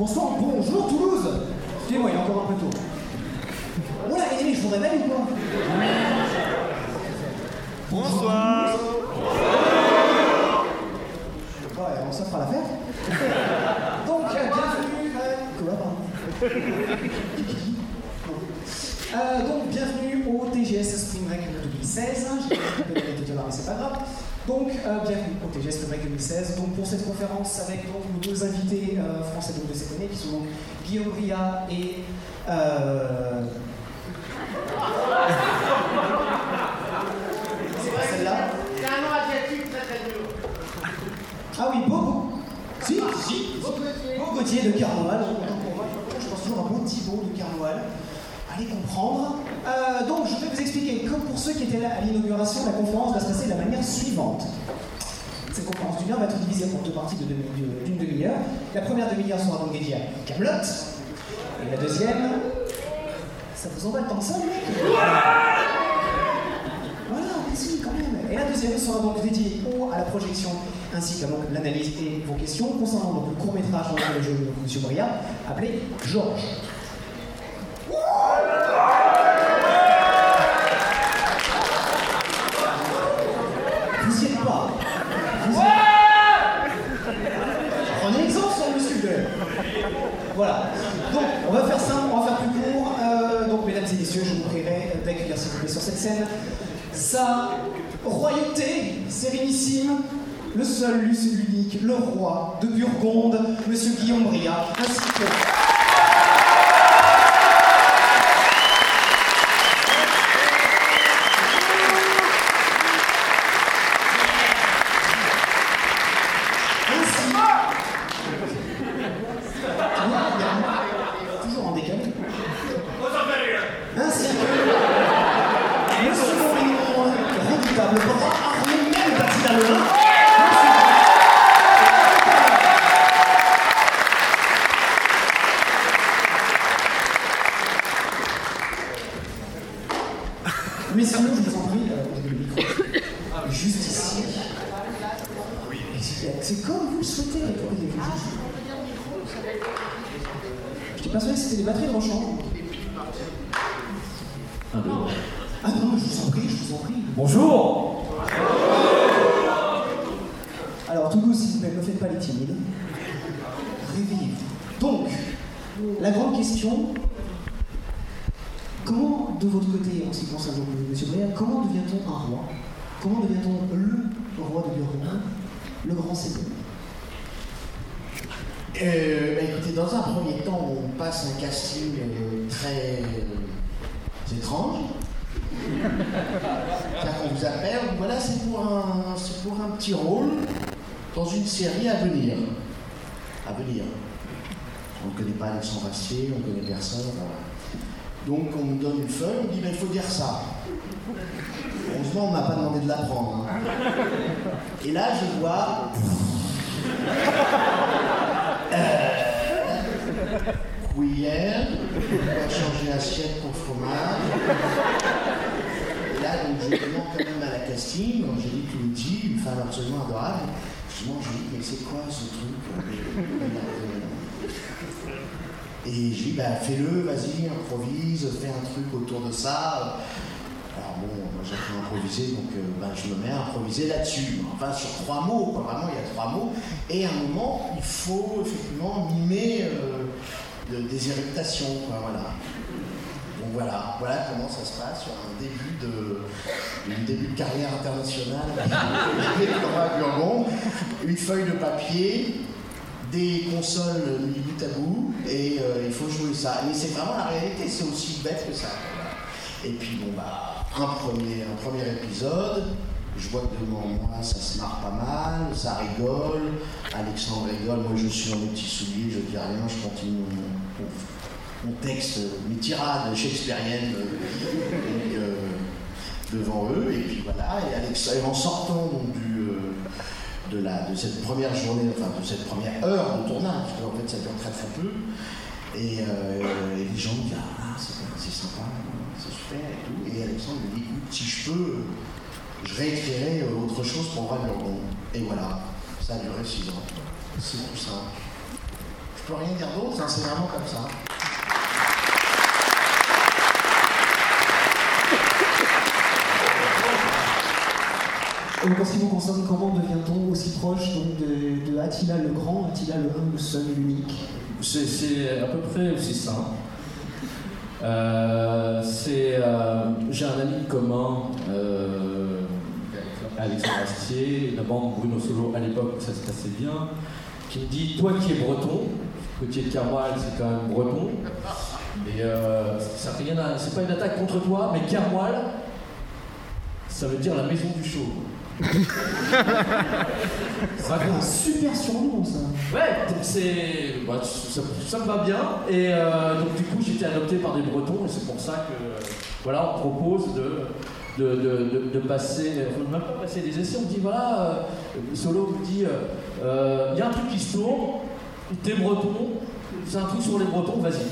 Bonsoir, bonjour Toulouse Excusez-moi, il est encore un peu tôt. Oh là, amis, je vous réveille ou quoi Bonsoir. Ouais, on ça fera l'affaire. Donc, euh, bienvenue. euh, Quoi, pardon Euh, donc, bienvenue au TGS Spring Break 2016. J'ai pas l'heure, mais c'est pas grave. Donc, euh, bienvenue au TGS Spring Break 2016. Donc, pour cette conférence, avec donc, nos deux invités euh, français donc, de cette année, qui sont donc Guillaume Ria et. Euh... c'est pas celle-là C'est un nom asiatique très très dur. Ah oui, Beau Si, si, Beau Gauthier de Carnoal. Autant pour moi, je pense toujours à Beau Thibault de Carnoal. Allez comprendre. Euh, donc, je vais vous expliquer. Comme pour ceux qui étaient là à l'inauguration, la conférence va se passer de la manière suivante. Cette conférence d'une heure va être divisée en deux parties de demi- de- d'une demi-heure. La première demi-heure sera donc dédiée à Camelot. Et la deuxième. Ça vous emballe tant que ça, mec? Voilà, mais si, quand même. Et la deuxième sera donc dédiée au- à la projection ainsi qu'à l'analyse et vos questions concernant donc, le court métrage dans lequel joue M. Bria, appelé Georges. Vous y êtes pas. Vous y êtes- Prenez exemple sur le sujet. Voilà. Donc, on va faire simple, on va faire plus court. Euh, donc, mesdames et messieurs, je vous prierai d'accueillir, s'il vous plaît, sur cette scène sa royauté sérénissime, le seul, l'unique, le roi de Burgonde, Monsieur Guillaume Bria, ainsi que. Ainsi- Toujours en décalé. Ainsi que le second mignon redoutable, bras armé même parti à l'un. Messieurs, je vous en prie, euh, vous avez le micro. Juste ici. C'est- C'est comme vous le souhaitez. Je t'ai persuadé que c'était des batteries de Rochon. Ah non, mais je vous en prie, je vous en prie. Bonjour Alors, Toulouse, s'il vous plaît, ne faites pas les timides. Réveillez-vous. Donc, la grande question comment, de votre côté, en ce qui concerne donc M. Bréa, comment devient-on un roi Comment devient-on le roi de Burgonde Le grand seigneur Euh, bah, écoutez, dans un premier temps, on passe un casting euh, très euh, étrange. C'est-à-dire qu'on vous appelle, voilà, c'est pour, un, c'est pour un petit rôle dans une série à venir. À venir. On ne connaît pas Alexandre Astier, on ne connaît personne. voilà. Donc on nous donne une feuille, on dit, ben, il faut dire ça. Heureusement, on m'a pas demandé de l'apprendre. hein. Et là, je vois cuillère, on va changer l'assiette pour fromage. Et là, donc, je demande quand même à la casting, Angélique Luigi, une femme absolument adorable. Je dis, mais c'est quoi ce truc Et je dis, bah, fais-le, vas-y, improvise, fais un truc autour de ça. Bon, moi j'ai fait improviser, donc euh, ben, je me mets à improviser là-dessus. Enfin, sur trois mots, quoi. vraiment, il y a trois mots. Et à un moment, il faut effectivement mimer euh, de- des éruptations, quoi, voilà. Voilà, voilà comment ça se passe sur un début de, début de carrière internationale. Une feuille de papier, des consoles mis bout à bout, et euh, il faut jouer ça. Mais c'est vraiment la réalité, c'est aussi bête que ça. Et puis bon bah un premier, un premier épisode, je vois que devant moi ça se marre pas mal, ça rigole, Alexandre rigole, moi je suis dans mes petits souliers, je dis rien, je continue mon, texte, mes tirades shakespeariennes euh, euh, devant eux, et puis voilà, et, en sortant euh, de, la, de cette première journée, enfin de cette première heure de tournage, parce qu'en fait ça dure très très peu, et, et les gens me disent Ah, c'est sympa, et tout. Et Alexandre me dit Écoute, si je peux, je réécrirai euh, autre chose pour Roi Burgon. Et voilà, ça a duré six ans. C'est tout simple. Je peux rien dire d'autre, hein, c'est vraiment comme ça. Donc, en ce qui vous concerne, comment devient-on aussi proche donc, de, de Attila le Grand, Attila le un, le seul et l'unique? C'est à peu près aussi simple. Euh, c'est, euh, j'ai un ami commun, euh, Alexandre Astier, la bande Bruno Solo à l'époque, ça se passait bien, qui me dit Toi qui es breton, côté de Carmoil, c'est quand même breton, et ça c'est pas une attaque contre toi, mais Carmoil, ça veut dire la maison du C'est un super surnom, ça. Ouais, donc c'est. bah, ça, ça me va bien. Et euh, donc, du coup, j'ai été adopté par des Bretons, et c'est pour ça que. euh, Voilà, on propose de. De, de, de- de passer, enfin, même pas passer des essais, on dit voilà, euh, Solo vous dit, il y a un truc qui se tourne, t'es breton, c'est un truc sur les bretons, vas-y.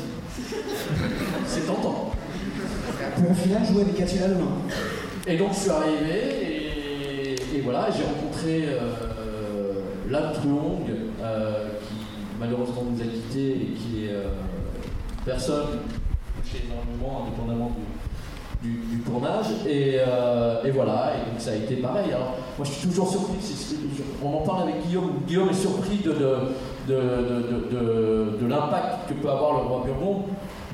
c'est tentant. Pour au final jouer avec Attila le Main. Et donc je suis arrivé et, voilà, j'ai rencontré euh, Lab Truong, euh, qui malheureusement nous a quittés et qui est euh, personne touché énormément indépendamment du, tournage. Et, voilà, et donc ça a été pareil. Alors moi je suis toujours surpris, on en parle avec Guillaume, Guillaume est surpris de, de, de, de- l'impact que peut avoir le roi Burgon.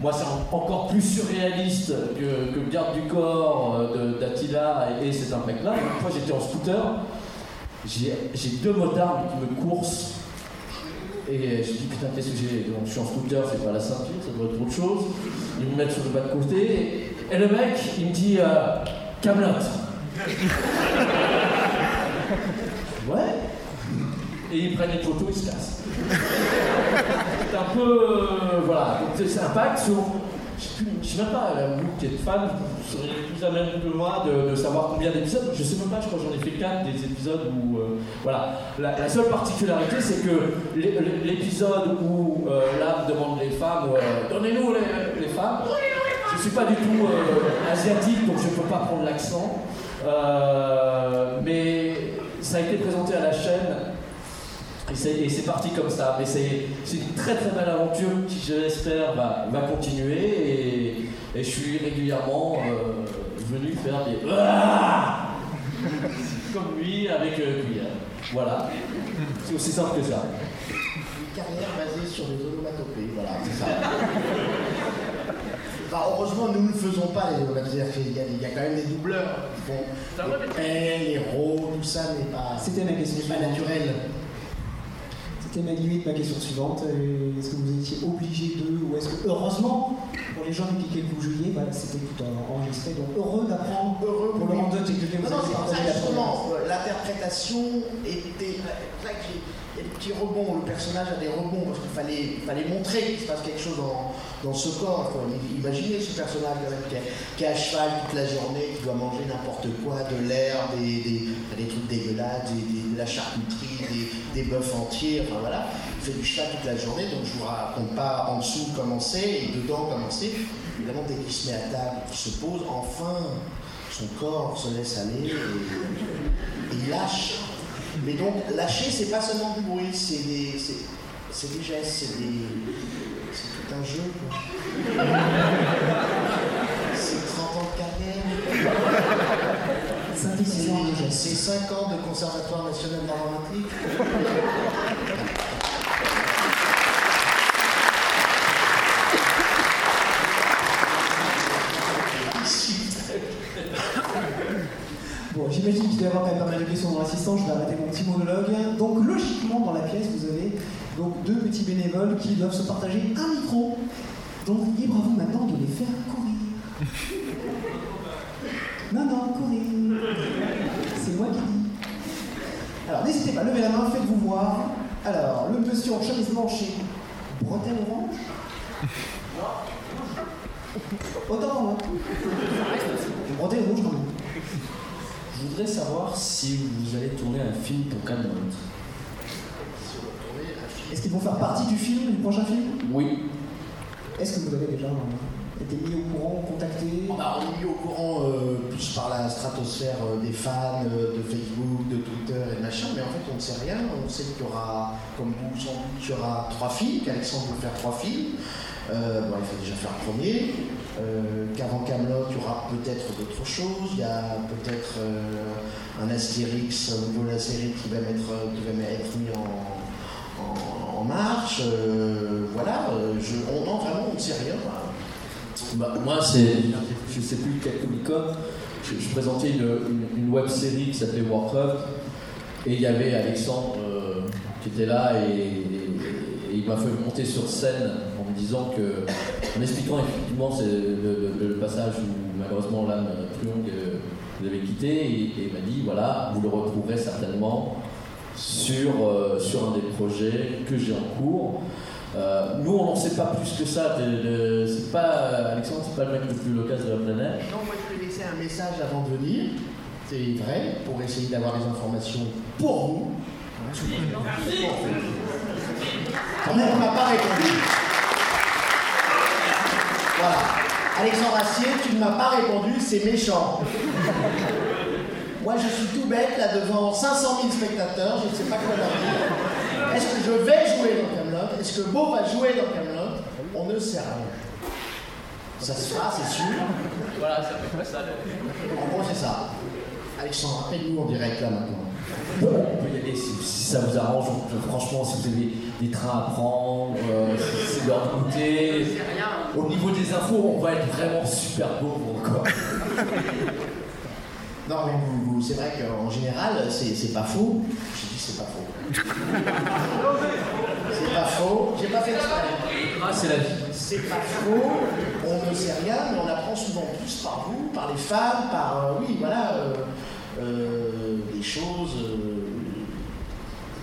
Moi, c'est en- encore plus surréaliste que, le garde du corps euh, d'Attila et, et cet impact-là. Une fois, j'étais en scooter, j'ai deux motards qui me coursent. Et je dis, putain, qu'est-ce que j'ai? Je suis en scooter, c'est pas la ceinture, ça doit être autre chose. Ils me mettent sur le bas de côté. Et, le mec, il me dit, euh, ouais. Et ils prennent les photos, ils se cassent. C'est un peu. euh, voilà, donc c'est- c'est un pacte sur. Je je sais même pas, euh, vous qui êtes fan, vous seriez plus à même que moi de, de savoir combien d'épisodes. Je sais même pas, je crois que j'en ai fait 4 des épisodes où. euh, voilà. La, la seule particularité, c'est que l'é- l'é- l'épisode où l'âme demande les femmes, donnez-nous les, les femmes. Je suis pas du tout asiatique, donc je peux pas prendre l'accent. Mais ça a été présenté à la chaîne et c'est, et c'est parti comme ça. Mais c'est, c'est une très très belle aventure qui, je l'espère, va, va continuer. Et, et je suis régulièrement euh, venu faire des. Ah comme lui avec euh, cuillère. Voilà. C'est aussi simple que ça. Une carrière basée sur les onomatopées, voilà, c'est ça. Enfin, heureusement, nous ne le faisons pas, les onomatopées. Qu'il y, a- il y a quand même des doubleurs qui font les paix, les rôles, tout ça n'est pas, C'était ma question n'est pas naturel. C'était ma limite, ma question suivante. Euh, Est-ce que vous étiez obligé de, ou est-ce que, heureusement, pour les gens avec lesquels vous jouiez, voilà, c'était tout en- enregistré, donc heureux d'apprendre Heureux pour le avec lequel Non, non, c'est pour ça justement, euh, l'interprétation était. là, le personnage a des rebonds parce qu'il fallait, fallait montrer qu'il se passe quelque chose dans, ce corps. Imaginez ce personnage même, qui, qui est à cheval toute la journée, qui doit manger n'importe quoi, de l'air, des, trucs dégueulasses, de la charcuterie, des, bœufs entiers, enfin voilà. Il fait du cheval toute la journée, donc je vous raconte pas en dessous comment c'est et dedans comment c'est. Évidemment, dès qu'il se met à table, qu'il se pose, enfin, son corps se laisse aller et, et il lâche. Mais donc, lâcher, c'est pas seulement du bruit, c'est des, c'est, des gestes, c'est des. C'est tout un jeu, quoi. C'est 30 ans de carrière, c'est, gestes. c'est 5 ans de Conservatoire national dramatique. Doit y avoir quand même pas mal de questions dans l'assistant, je vais arrêter mon petit monologue. Donc, logiquement, dans la pièce, vous avez donc deux petits bénévoles qui doivent se partager un micro. Donc, libre à vous maintenant de les faire courir. Non, non, courir. C'est moi qui dis. Alors, n'hésitez pas, levez la main, faites-vous voir. Alors, le monsieur en chemise blanche et bretelle orange. Autant, hein. Le bretelle rouge quand même. Je voudrais savoir si vous allez tourner un film pour Camelot. Est-ce qu'ils vont faire partie du film, du prochain film? Oui. Est-ce que vous avez déjà été mis au courant, contacté? On est mis au courant plus par la stratosphère des fans, de Facebook, de Twitter et de machin, mais en fait on ne sait rien. On sait qu'il y aura, comme vous sans doute, il y aura trois films, qu'Alexandre veut faire trois films. bon, il faut déjà faire le premier. Euh, qu'avant Camelot, il y aura peut-être d'autres choses. Il y a peut-être un Astérix au niveau de la série qui va, qui va être mis en, marche. voilà, je, on, non, vraiment, on ne sait rien. Bah, moi, c'est, je ne sais plus quel Comic je, présentais une, web série qui s'appelait Warcraft, et il y avait Alexandre euh, qui était là, et, il m'a fait monter sur scène disant que, en expliquant effectivement le, passage où malheureusement l'âme Triong euh, vous avez quitté, et, il m'a dit voilà, vous le retrouverez certainement sur, euh, sur un des projets que j'ai en cours. Euh, nous, on n'en sait pas plus que ça. c'est pas, Alexandre, c'est pas le mec le plus loquace de la planète. Non, moi je lui ai laissé un message avant de venir, c'est vrai, pour essayer d'avoir des informations pour vous. Merci. on ne m'a pas répondu. Voilà. Alexandre Assier, tu ne m'as pas répondu, c'est méchant. Moi, je suis tout bête là devant 500 000 spectateurs, je ne sais pas quoi leur dire. Est-ce que je vais jouer dans Camelot? Est-ce que Beau va jouer dans Camelot? On ne sait rien. Ça se fera, c'est sûr. Voilà, ça fait ça. En gros, c'est ça. Alexandre, appelle-nous en direct là maintenant. Bon, on peut y aller si, ça vous arrange. Franchement, si vous avez des trains à prendre, euh, si c'est leur côté. Au niveau des infos, on va être vraiment super beau encore. Non, mais vous, c'est vrai qu'en général, c'est pas faux. J'ai dit c'est pas faux. c'est pas faux. J'ai pas fait exprès. Ah, c'est la vie. C'est pas faux. On ne sait rien, mais on apprend souvent plus par vous, par les femmes, par. Euh, oui, voilà. Euh, des choses.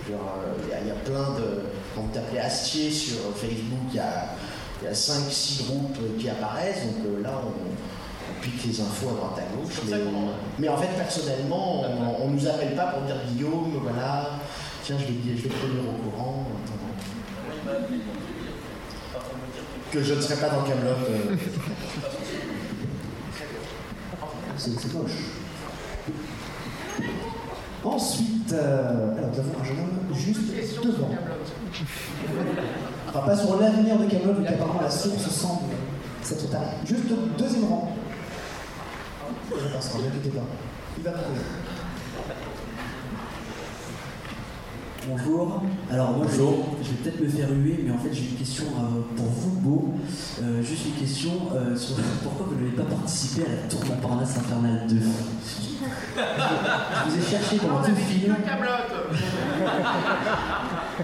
genre, il y, a plein de. Quand vous tapez Astier sur Facebook, il y a, y a 5-6 groupes qui apparaissent. Donc là, on pique les infos à droite à gauche. Mais, en fait, personnellement, on ne nous appelle pas pour dire Guillaume, voilà, tiens, je vais, je vais te tenir au courant. Que je ne serai pas dans Camelot. Euh. C'est moche. Ensuite, euh, alors nous avons un jeune homme juste devant. Enfin, pas sur l'avenir de Camelot, vu qu'apparemment la source semble s'être Juste au deuxième rang. Il va Bonjour. Alors moi, Bonjour. Je, vais, peut-être me faire huer, mais en fait j'ai une question euh, pour vous, Beau. Euh, juste une question euh, sur pourquoi vous n'avez pas participé à la tour Montparnasse Infernale 2 Je vous ai cherché pendant tout le film.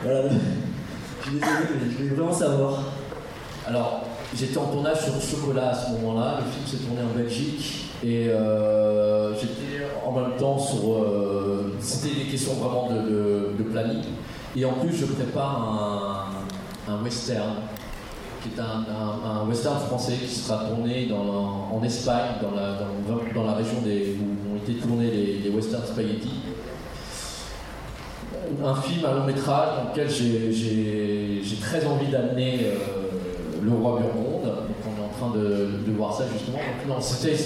voilà. Je suis désolé, mais je voulais vraiment savoir. Alors, j'étais en tournage sur Chocolat à ce moment-là. Le film s'est tourné en Belgique. Et euh, j'étais en même temps sur. Euh, c'était des questions vraiment de, planning. Et en plus, je prépare un, western, qui est un, western français qui sera tourné en Espagne, dans la, région où ont été tournés les, les westerns spaghetti. Un film, un long métrage dans lequel j'ai très envie d'amener euh, le roi Burgonde. Donc on est en train de, de voir ça justement. Donc, non, c'était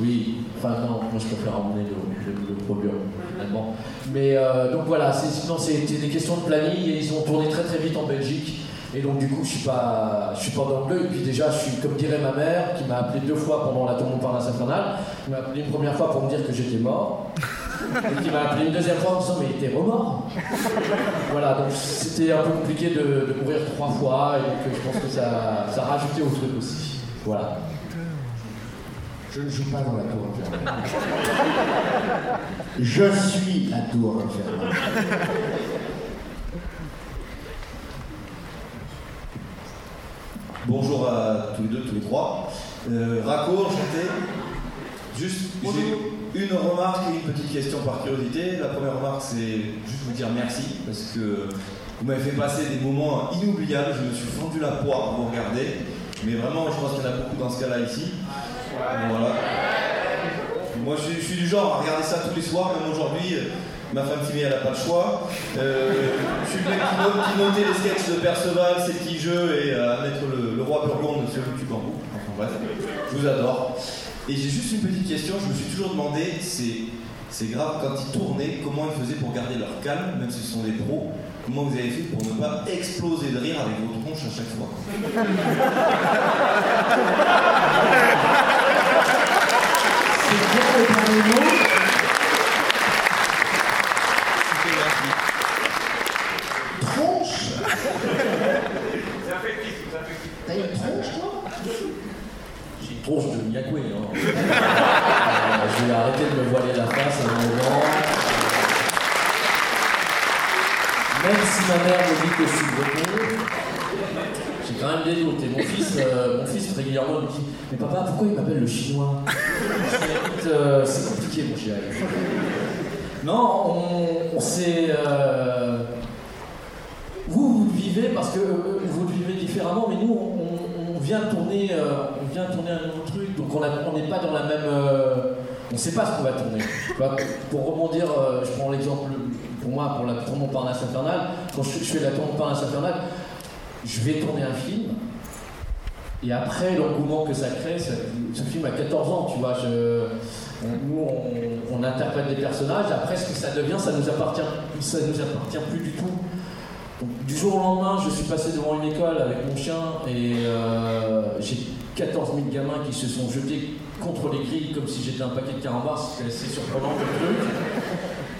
oui, enfin non, moi je préfère emmener le, le, produire finalement. Mais euh, donc voilà, c'était des questions de planning et ils ont tourné très très vite en Belgique. Et donc du coup, je suis pas, je suis pas dans le bleu. Et puis déjà, je suis comme dirait ma mère, qui m'a appelé deux fois pendant la tournée par la infernale. qui m'a appelé une première fois pour me dire que j'étais mort, et qui m'a appelé une deuxième fois en me disant mais t'es remort. voilà, donc c'était un peu compliqué de, de, mourir trois fois, et donc je pense que ça, ça a rajouté au truc aussi. Voilà. Je ne joue pas dans la tour infernale. Je suis la tour infernale. Bonjour à tous les deux, tous les trois. Euh, enchanté. Juste, j'ai une remarque et une petite question par curiosité. La première remarque, c'est juste vous dire merci parce que vous m'avez fait passer des moments inoubliables. Je me suis fendu la poire à vous regarder. Mais vraiment, je pense qu'il y en a beaucoup dans ce cas-là ici. Moi, je, suis du genre à regarder ça tous les soirs, même aujourd'hui. Ma femme Timmy, elle n'a pas le choix. Euh, je suis le mec qui, note- notait les sketchs de Perceval, ses petits jeux et à mettre le, le roi Burgonde sur le bambou. Enfin bref, je vous adore. Et j'ai juste une petite question, je me suis toujours demandé, c'est, c'est grave, quand ils tournaient, comment ils faisaient pour garder leur calme, même si ce sont des pros? Comment vous avez fait pour ne pas exploser de rire avec vos tronches à chaque fois C'est bien le dernier mot. Tronche T'as une tronche, toi J'ai une tronche de Miyakwe. Hein. Euh, je vais arrêter de me voiler la face à un moment. Même si ma mère me dit que je suis breton, j'ai quand même des doutes. Et mon fils, euh, mon fils régulièrement me dit Mais papa, pourquoi il m'appelle le chinois Je dis, Écoute, euh, c'est compliqué, mon chéri. Non, on, on s'est. euh, vous, vous le vivez parce que euh, vous le vivez différemment, mais nous, on, on- on vient tourner, euh, on vient tourner un nouveau truc, donc on a- on n'est pas dans la même. euh, ce qu'on va tourner. Pour rebondir, euh, je prends l'exemple pour moi, pour la tour Montparnasse infernale. Quand je, fais la tour Montparnasse infernale, je vais tourner un film. Et après, l'engouement que ça crée, ce film a 14 ans, tu vois. On- nous, on, interprète des personnages. Après, ce que ça devient, ça nous nous appartient plus du tout. Du jour au lendemain, je suis passé devant une école avec mon chien et euh, j'ai 14 000 gamins qui se sont jetés contre les grilles comme si j'étais un paquet de carambars. C'est assez surprenant comme truc.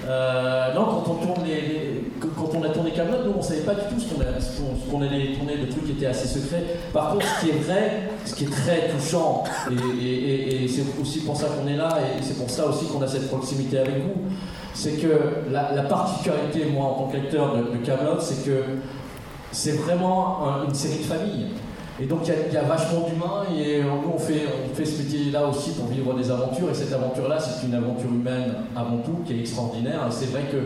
Euh, non, quand on, tourne les, quand on a tourné Camelot, nous on savait pas du tout ce qu'on ce qu'on allait tourner, le truc était assez secret. Par contre, ce qui est vrai, ce qui est très touchant, et, c'est aussi pour ça qu'on est là, et c'est pour ça aussi qu'on a cette proximité avec vous, c'est que la, la particularité, moi en tant qu'acteur de, de Camelot, c'est que c'est vraiment un- une série de famille. Et donc il y a- vachement d'humains et euh, nous on fait, on fait ce métier-là aussi pour vivre des aventures et cette aventure-là c'est une aventure humaine avant tout qui est extraordinaire c'est vrai que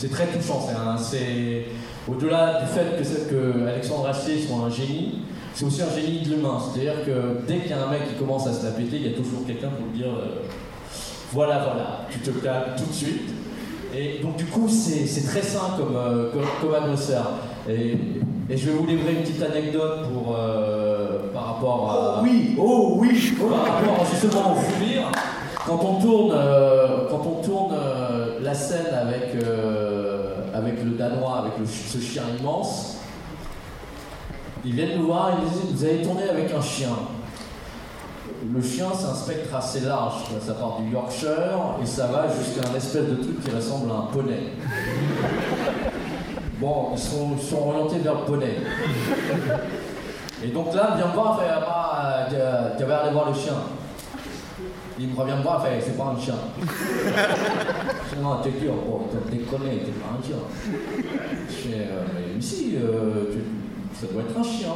c'est très touchant. C'est au-delà du fait que, que Alexandre Astier soit un génie, c'est aussi un génie de l'humain. C'est-à-dire que dès qu'il y a un mec qui commence à se la péter, il y a toujours quelqu'un pour lui dire euh, voilà voilà, tu te calmes tout de suite. Et donc du coup c'est très sain comme, euh, comme, atmosphère. Et, je vais vous livrer une petite anecdote pour, euh, rapport à... Oh oui, oh oui Par rapport justement au fou rire, quand on tourne, euh, quand on tourne euh, la scène avec, euh, avec le Danois, avec le ce chien immense, ils viennent nous voir et ils disent Vous avez tourné avec un chien. Le chien, c'est un spectre assez large. Ça part du Yorkshire et ça va jusqu'à un espèce de truc qui ressemble à un poney. Bon, ils sont, ils sont orientés vers le poney. Et donc là, vient me voir, il fait, ah, tu- tu vas aller voir le chien. Il me revient me voir, il fait, c'est pas un chien. Non, t'es dur, bon, t'es déconné, t'es pas un chien. Je fais, euh, mais si, euh, tu- ça doit être un chien.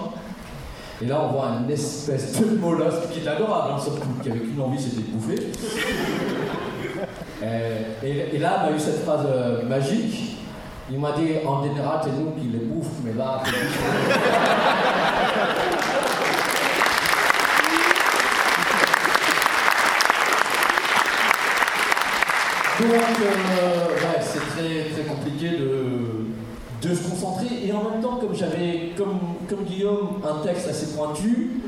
Et là, on voit une espèce de mollusque qui est adorable, hein, sauf qui avait qu'une envie, c'était de bouffer. Euh, Et, et là, il m'a eu cette phrase euh, magique. Il m'a dit, en général, c'est nous qui les bouffons, mais là, c'est. Donc, euh, bref, c'est très, très compliqué de, de se concentrer. Et en même temps, comme j'avais, comme, comme Guillaume, un texte assez pointu,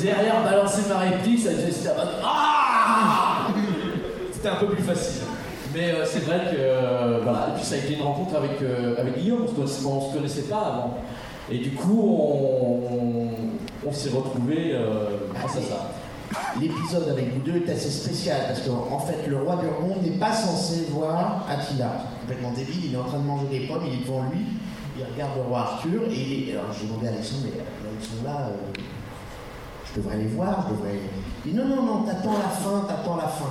derrière balancer ma réplique, ça c'était ah C'était un peu plus facile. Mais euh, c'est vrai que euh, voilà. Et puis ça a été une rencontre avec, euh, avec Guillaume, on on se connaissait pas avant. Et du coup, on, s'est retrouvés euh, grâce à ça. L'épisode avec vous deux est assez spécial parce qu'en en fait, le roi Burgonde n'est pas censé voir Attila. Complètement débile, il est en train de manger des pommes, il est devant lui, il regarde le roi Arthur et alors j'ai demandé à Alexandre, mais ils sont là, je devrais les voir, je devrais. Il dit non, non, non, t'attends la fin, t'attends la fin.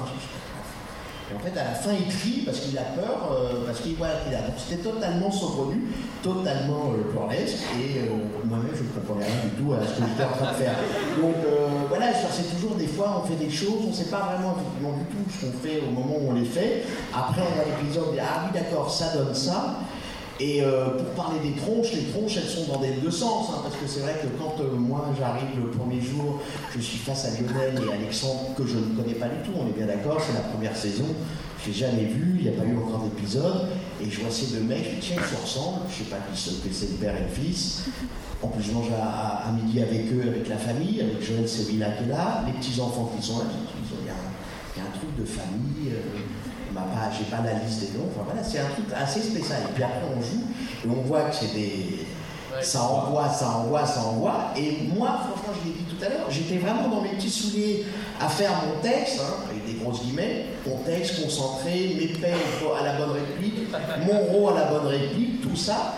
Et en fait, à la fin, il crie parce qu'il a peur, euh, parce qu'il voit Attila. Donc c'était totalement saugrenu, totalement euh, et euh, moi-même, je ne comprenais rien du tout à ce que j'étais en train de faire. Donc euh, voilà, c'est toujours des fois, on fait des choses, on ne sait pas vraiment effectivement du tout ce qu'on fait au moment où on les fait. Après, on a l'épisode, ah oui, d'accord, ça donne ça. Et euh, pour parler des tronches, les tronches, elles sont dans les deux sens, hein, parce que c'est vrai que quand euh, moi j'arrive le premier jour, je suis face à Lionel et Alexandre, que je ne connais pas du tout, on est bien d'accord, c'est la première saison, je l'ai jamais vu, il n'y a pas eu encore d'épisode, et je vois ces deux mecs, je dis tiens, ils se ressemblent, je sais pas qui que c'est le père et le fils. En plus, je mange à, midi avec eux, avec la famille, avec Joël Sevilla qui est là, les petits-enfants qui sont là, il y, a un- truc de famille. euh, m'a pas, j'ai pas la liste des noms. Enfin voilà, c'est un truc assez spécial. Et puis après on joue et on voit que c'est des, ça envoie, ça envoie, ça envoie. Et moi, franchement, je l'ai dit tout à l'heure, j'étais vraiment dans mes petits souliers à faire mon texte, hein, avec des grosses guillemets, mon texte concentré, mes pères à la bonne réplique, mon rôle à la bonne réplique, tout ça.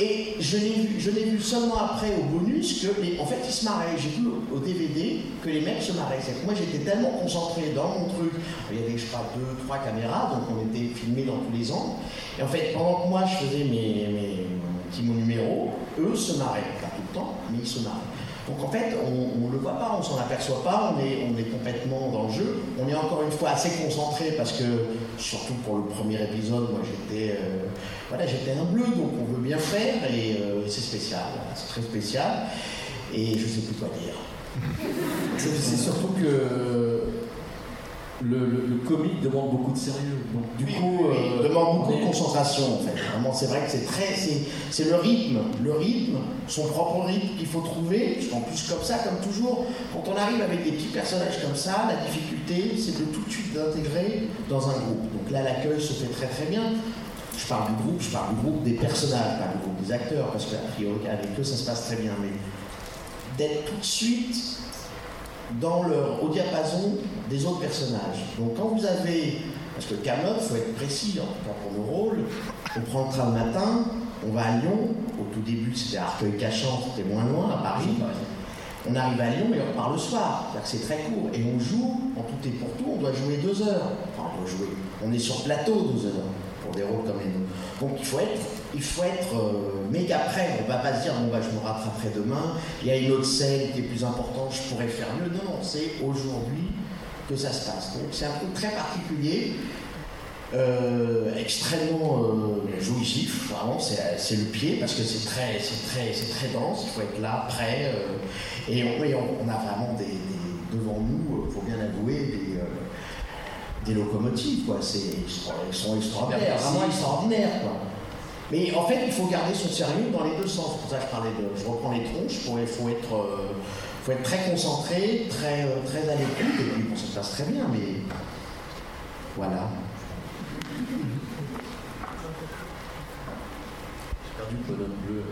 Et je l'ai vu, seulement après au bonus que, en fait, ils se marraient. J'ai vu au, DVD que les mecs se marraient. Que moi, j'étais tellement concentré dans mon truc. Il y avait, je crois, deux, trois caméras, donc on était filmés dans tous les angles. Et en fait, pendant que moi, je faisais mes, mes petits numéros, eux se marraient. Pas tout le temps, mais ils se marraient. Donc en fait, on ne le voit pas, on s'en aperçoit pas, on est, on est complètement dans le jeu. On est encore une fois assez concentré parce que, surtout pour le premier épisode, moi j'étais euh, j'étais un bleu, donc on veut bien faire et euh, c'est spécial, c'est très spécial. Et je sais plus quoi dire. C'est c'est surtout que le, le, le comique demande beaucoup de sérieux. Donc du coup, Oui, euh, il demande beaucoup de concentration en fait. Vraiment, c'est vrai que c'est très, c'est, c'est le rythme, le rythme, son propre rythme qu'il faut trouver. En plus, comme ça, comme toujours, quand on arrive avec des petits personnages comme ça, la difficulté, c'est de tout de suite d'intégrer dans un groupe. Donc là, l'accueil se fait très très bien. Je parle du groupe, je parle du groupe des personnages, pas du groupe des acteurs, parce qu'a priori, avec eux, ça se passe très bien. Mais d'être tout de suite dans leur, au diapason des autres personnages. Donc quand vous avez, parce que Camelot, il faut être précis, en tout cas pour le rôle, on prend le train le matin, on va à Lyon, au tout début c'était Arcueil-Cachan, c'était moins loin, à Paris, on arrive à Lyon et on repart le soir, c'est-à-dire que c'est très court, et on joue, en tout et pour tout, on doit jouer deux heures, enfin on doit jouer, on est sur plateau deux heures, pour des rôles comme les nôtres. Donc il faut être, il faut être euh, méga prêt. On va pas se dire bon bah je me rattraperai demain. Il y a une autre scène qui est plus importante, je pourrais faire mieux. Non, non, c'est aujourd'hui que ça se passe. Donc c'est un truc très particulier, euh, extrêmement euh, jouissif. Vraiment, c'est c'est le pied parce que c'est très, c'est très, c'est très dense. Il faut être là, prêt. euh, et on, et on- on a vraiment des, des- devant nous, il faut bien avouer, des des locomotives, quoi. C'est, ils sont ils sont extraordinaires, vraiment extraordinaires, quoi. Mais en fait, il faut garder son sérieux dans les deux sens. C'est pour ça que je parlais de, je reprends les tronches. Il faut être, euh, faut être très concentré, très, euh, très à l'écoute. Et puis, bon, ça se passe très bien, mais voilà. J'ai perdu le bonhomme bleu.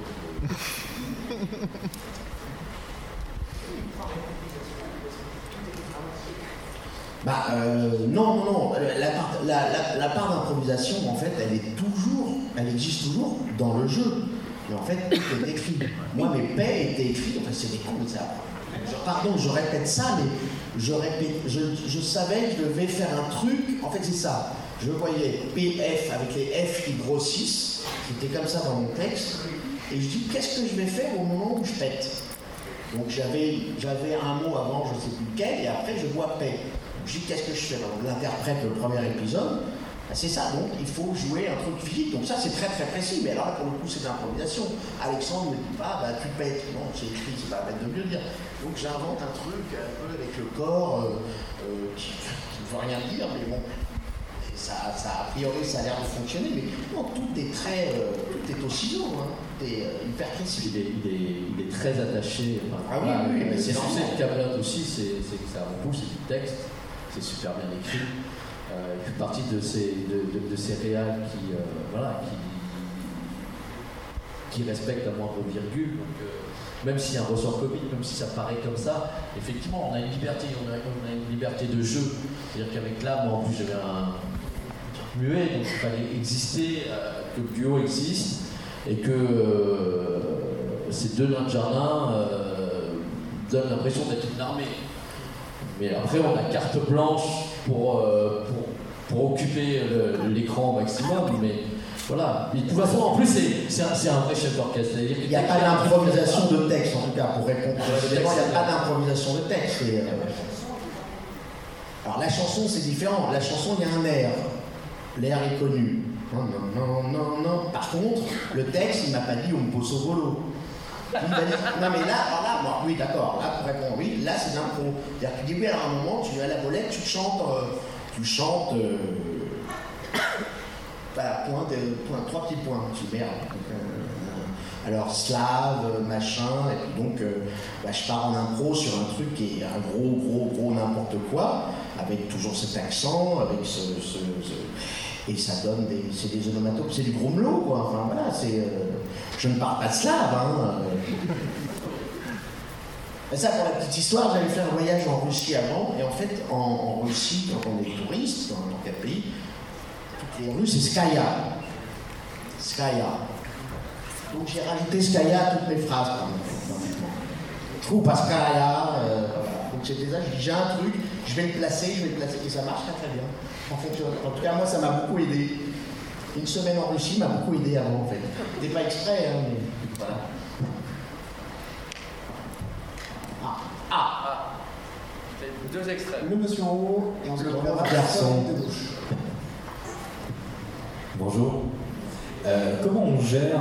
Bah euh, non, non, non. La part, d'improvisation, en fait, elle est toujours, elle existe toujours dans le jeu. Et en fait, tout est écrit. Moi, mes paix étaient écrits. Enfin, c'est des cons, mais ça. Pardon, je répète ça, mais je savais que je devais faire un truc. En fait, c'est ça. Je voyais PF avec les F qui grossissent. C'était comme ça dans mon texte. Et je dis, qu'est-ce que je vais faire au moment où je pète? Donc j'avais, j'avais un mot avant, je ne sais plus lequel, et après je vois paix. Je dis qu'est-ce que je fais Donc l'interprète le premier épisode, ben, c'est ça, donc il faut jouer un truc physique. Donc ça c'est très très précis, mais alors là pour le coup c'est de l'improvisation. Alexandre ne dit pas, bah tu pètes. Non, c'est écrit, c'est pas la peine de mieux dire. Donc j'invente un truc un peu avec le corps euh, euh, qui ne veut rien dire, mais bon. Ça, ça, a priori, ça a l'air de fonctionner, mais non, tout est très, euh, tout est au ciseau, hein. tout est euh, hyper précis. Il est, il est, il est très attaché. enfin, Ah oui, voilà, oui, mais c'est normal. de Camelot aussi, c'est c'est que ça repousse, c'est du texte, c'est super bien écrit. Euh, il fait partie de ces, de, ces réals qui, euh, voilà, qui, qui respectent la moindre virgule. Donc, euh, même s'il y a un ressort comique, même si ça paraît comme ça, effectivement, on a une liberté, on a, une liberté de jeu. C'est-à-dire qu'avec là, moi en plus j'avais un muet, donc il fallait exister, que le duo existe, et que ces deux nains de jardin donnent l'impression d'être une armée. Mais après, on a carte blanche pour, euh, pour, pour occuper l'écran au maximum, mais voilà. Et de toute façon, en plus, c'est- un, un vrai chef d'orchestre. Il n'y a pas d'improvisation de texte, en tout cas, pour répondre. Il n'y a pas d'improvisation de texte. euh, Alors, la chanson, c'est différent. La chanson, il y a un air. L'air est connu. Non, non, non, non, non. Par contre, le texte, il m'a pas dit on me pose au volo. Non mais là, là, oui, d'accord, là, oui, là, c'est l'impro. C'est-à-dire tu dis oui, à un moment, tu vas à la bolette, tu chantes, euh, tu chantes, euh, point, trois petits points, super. Donc, euh, alors, slave, machin, et puis donc, bah, je pars en impro sur un truc qui est un gros, gros, gros n'importe quoi, avec toujours cet accent, avec ce- et ça donne des. C'est des onomatopes, c'est du grommelot, quoi. Enfin, voilà, c'est. euh, je ne parle pas de slave, hein. euh. Ça, pour la petite histoire, j'avais fait un voyage en Russie avant, et en fait, en, Russie, quand on est touriste, dans n'importe pays, toutes les rues, c'est Skaya. Skaya. Donc j'ai rajouté Skaya à toutes mes phrases, quand même. Troupa Skaya, euh, je dis j'ai un truc, je vais le placer, je vais le placer, et ça marche très très bien. En, fait, en tout cas, moi, ça m'a beaucoup aidé. Une semaine en Russie m'a beaucoup aidé avant, en fait. C'était pas exprès, hein, mais voilà. Deux extraits. Le monsieur en haut, et ensuite Le on verra garçon. de gauche. Bonjour. Euh, comment on gère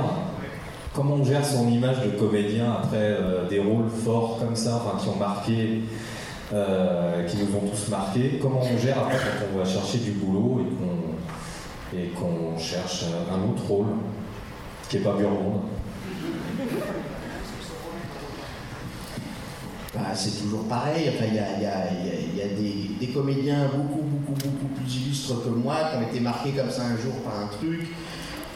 comment on gère son image de comédien après euh, des rôles forts comme ça, enfin, qui ont marqué, euh, qui nous ont tous marqués Comment on gère après quand on va chercher du boulot et qu'on cherche un autre rôle qui n'est pas Burgonde Bah, c'est toujours pareil. Enfin, il y a des, des comédiens beaucoup, beaucoup, beaucoup plus illustres que moi qui ont été marqués comme ça un jour par un truc.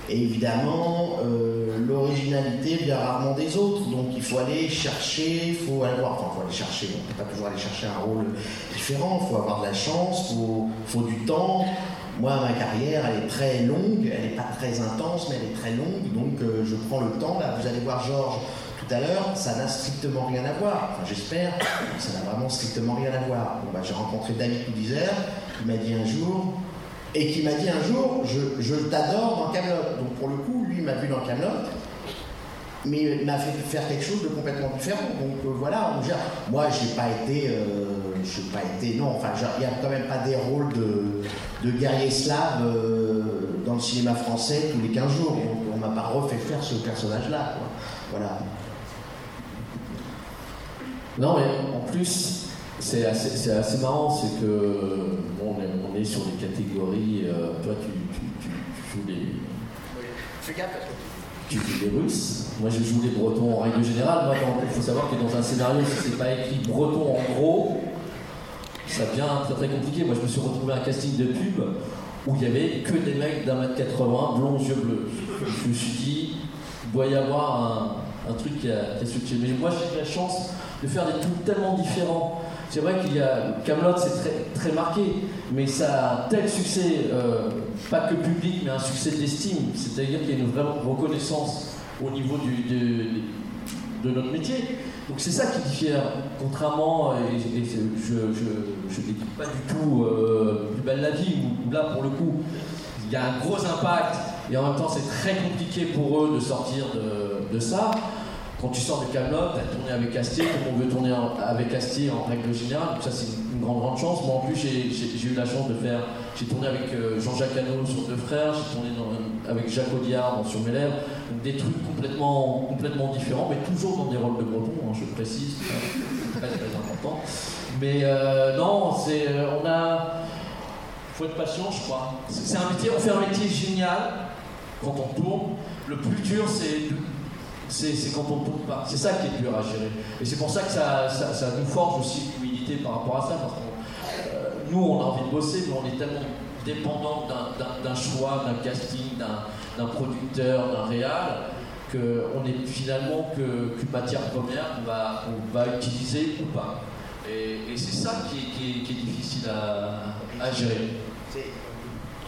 Et évidemment, euh, l'originalité vient rarement des autres. Donc il faut aller chercher, il faut aller voir. Enfin, il faut aller chercher. On ne peut pas toujours aller chercher un rôle différent. Il faut avoir de la chance, il faut, du temps. Moi, ma carrière, elle est très longue. Elle n'est pas très intense, mais elle est très longue. Donc euh, je prends le temps. Là, vous allez voir Georges tout à l'heure, ça n'a strictement rien à voir. Enfin, j'espère, ça n'a vraiment strictement rien à voir. Bon, bah, j'ai rencontré David Coudizer, qui m'a dit un jour, et qui m'a dit un jour, je, t'adore dans Camelot. Donc pour le coup, lui m'a vu dans Camelot, mais il m'a fait faire quelque chose de complètement différent. Donc euh, voilà, on gère. Moi, j'ai pas été, euh, j'ai pas été, non. Enfin, il n'y a quand même pas des rôles de, guerrier slave euh, dans le cinéma français tous les 15 jours. Donc on m'a pas refait faire ce personnage-là. Voilà. Non, mais en plus, c'est assez, marrant, c'est que bon, on, est, on est sur des catégories. euh, toi, tu, tu, tu, tu joues les. Tu joues les Russes. Moi, je joue les Bretons en règle générale. Il faut savoir que dans un scénario, si c'est pas écrit breton en gros, ça devient très très compliqué. Moi, je me suis retrouvé à un casting de pub où il y avait que des mecs d'un mètre 80, blonds, yeux bleus. Je me suis dit, il doit y avoir un, un truc qui a, qui a. Mais moi, j'ai eu la chance de faire des trucs tellement différents. C'est vrai qu'il y a Camelot, c'est très, très marqué, mais ça a un tel succès, euh, pas que public, mais un succès d'estime. C'est-à-dire qu'il y a une vraie reconnaissance au niveau de, de notre métier. Donc c'est ça qui diffère, contrairement, et, je je n'écoute pas du tout euh, Plus belle la vie, où, où là pour le coup, il y a un gros impact, et en même temps c'est très compliqué pour eux de sortir de, de ça. Quand tu sors de Camelot, tu as tourné avec Astier, comme on veut tourner avec Astier en règle générale, donc ça c'est une, grande grande chance. Moi en plus j'ai eu la chance de faire, j'ai tourné avec euh, Jean-Jacques Hano sur Deux Frères, j'ai tourné dans- avec Jacques Audiard Sur mes lèvres, des trucs complètement, complètement différents, mais toujours dans des rôles de breton, hein, je précise, c'est très très important. Mais euh, non, euh, on a, faut être patient je crois. C'est un métier, on fait un métier génial quand on tourne. Le plus dur c'est c'est quand on ne tourne pas. C'est ça qui est dur à gérer. Et c'est pour ça que ça, ça, nous forge aussi l'humilité par rapport à ça. Parce que euh, nous, on a envie de bosser, mais on est tellement dépendant d'un- choix, d'un casting, d'un producteur, d'un réal, qu'on est finalement qu'une matière première qu'on va, on va utiliser ou pas. Et, et c'est ça qui est, difficile à gérer.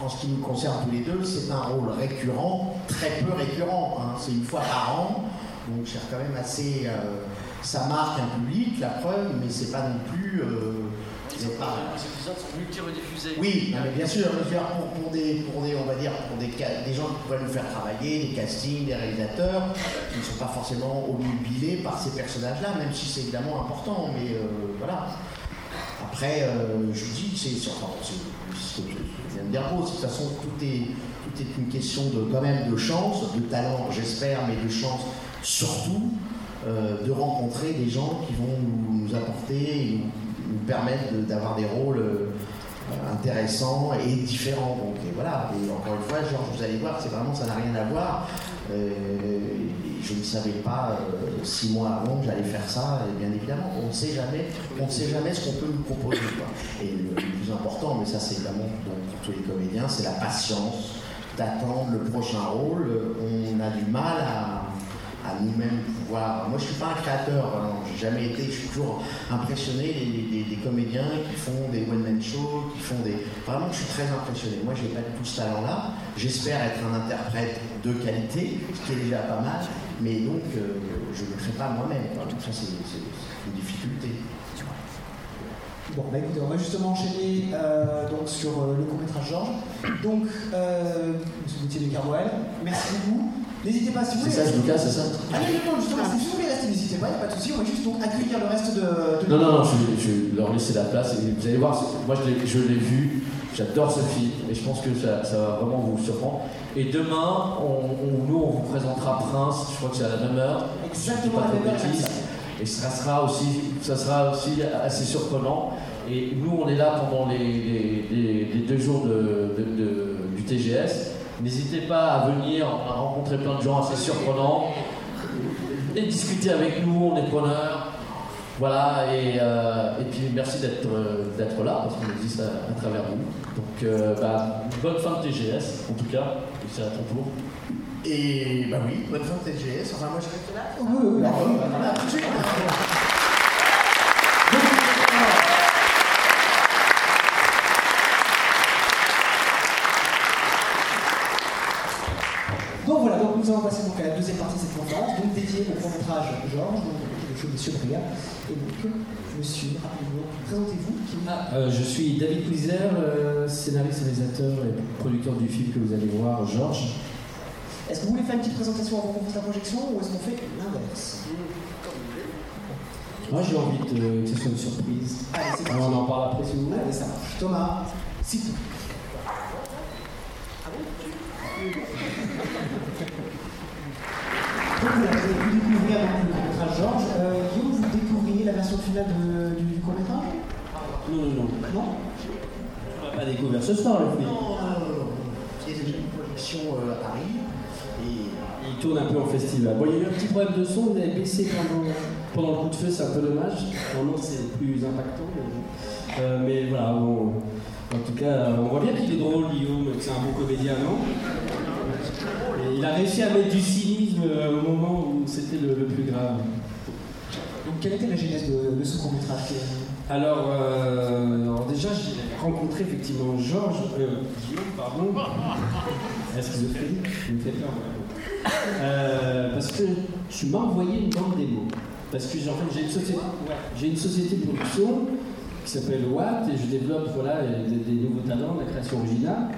En ce qui nous concerne tous les deux, c'est un rôle récurrent, très peu récurrent. hein. C'est une fois par an, donc c'est quand même assez. euh, ça marque un public, la preuve, mais c'est pas non plus. euh, Les épisodes sont multi-rediffusés. Oui, mais bien sûr, pour, pour des, pour des, on va dire, pour des, gens qui pourraient nous faire travailler, des castings, des réalisateurs, qui ne sont pas forcément obnubilés par ces personnages-là, même si c'est évidemment important, mais euh, voilà. Après, je vous dis, c'est c'est- enfin, c'est ce que je viens de dire, de toute façon, tout est, une question de, quand même de chance, de talent, j'espère, mais de chance surtout, euh, de rencontrer des gens qui vont nous, apporter et nous, permettre d'avoir des rôles euh, intéressants et différents. Donc voilà, et encore une fois, Georges, vous allez voir, c'est vraiment, ça n'a rien à voir. Euh, je ne savais pas euh, six mois avant que j'allais faire ça, et bien évidemment, on ne sait jamais, on ne sait jamais ce qu'on peut nous proposer. Et le, plus important, mais ça c'est évidemment pour tous les comédiens, c'est la patience d'attendre le prochain rôle. On a du mal à, à nous-mêmes pouvoir. Moi, je suis pas un créateur, j'ai jamais été. Je suis toujours impressionné des, comédiens qui font des one-man shows, qui font des. Vraiment, je suis très impressionné. Moi, j'ai pas tout ce talent-là. J'espère être un interprète de qualité, ce qui est déjà pas mal. Mais donc, euh, je ne le fais pas moi-même. quoi. Donc ça, c'est une difficulté. Bon, bah écoutez, on va justement enchaîner euh, donc sur euh, le court-métrage Georges. Donc, euh, Monsieur Gauthier de merci beaucoup. N'hésitez pas si vous C'est voulez. ça, je vous casse, c'est ça Ah non, non, non, justement, si vous voulez rester, n'hésitez pas, il n'y a pas de souci. On va juste donc accueillir le reste de. de Non, non, non, je, je vais leur laisser la place. Et vous allez voir, c'est- moi je l'ai- vu, j'adore ce film et je pense que ça, ça va vraiment vous surprendre. Et demain, on, on- nous, on vous présentera Prince, je crois que c'est à la même heure. Exactement à la même heure. Et ça sera aussi, ça sera aussi assez surprenant. Et nous, on est là pendant les, les- les- les deux jours de- de- de- du TGS. N'hésitez pas à venir, on a rencontré plein de gens assez surprenants. Et discuter avec nous, on est preneurs. Voilà, et, euh, et puis merci d'être euh, d'être là, parce qu'on existe à, à travers vous. Donc, euh, bah, bonne fin de TGS, en tout cas, et c'est à ton tour. Et bah oui, bonne fin de TGS. Enfin, moi, je reste là. Oui, oui, oui. D'accord, voilà, tout de suite. Donc voilà, donc nous allons passer donc à la deuxième partie de cette conférence, donc dédiée au court métrage Georges, donc le show Monsieur Bria. Et donc, monsieur, rapidement, présentez-vous. Qui... Ah, euh, je suis David Couizer, euh, scénariste, réalisateur et producteur du film que vous allez voir, Georges. Est-ce que vous voulez faire une petite présentation avant qu'on fasse la projection ou est-ce qu'on fait l'inverse? Moi j'ai envie de, que ce soit une surprise. Allez, on en parle après si vous voulez. Allez, ça marche. Thomas, c'est tout. Vous avez pu découvrir le court-métrage Georges. Euh, Guillaume, vous découvriez la version finale du, du court-métrage Non, non, non. Non On va pas découvrir ce soir le film. Non, non, non, déjà une projection euh, à Paris. Et Il tourne un peu en festival. Bon, il y a eu un petit problème de son, vous avez baissé pendant, le coup de feu, c'est un peu dommage. Normalement c'est plus impactant. Mais. Euh, voilà, bon, en tout cas, on voit bien qu'il est drôle, Guillaume, que c'est un bon comédien, non Et il a réussi à mettre du cynisme euh, au moment où c'était le, le plus grave. Donc, quelle était la genèse de, de ce court-métrage Alors, euh, alors déjà, j'ai rencontré effectivement Georges, euh, Guillaume, pardon. Schizophrénie, il me fait peur. ouais. Euh, parce que tu m'as envoyé une bande démo. Parce que j'ai en fait, j'ai une société, ouais, j'ai une société de production qui s'appelle Watt et je développe voilà, des, nouveaux talents, de la création originale.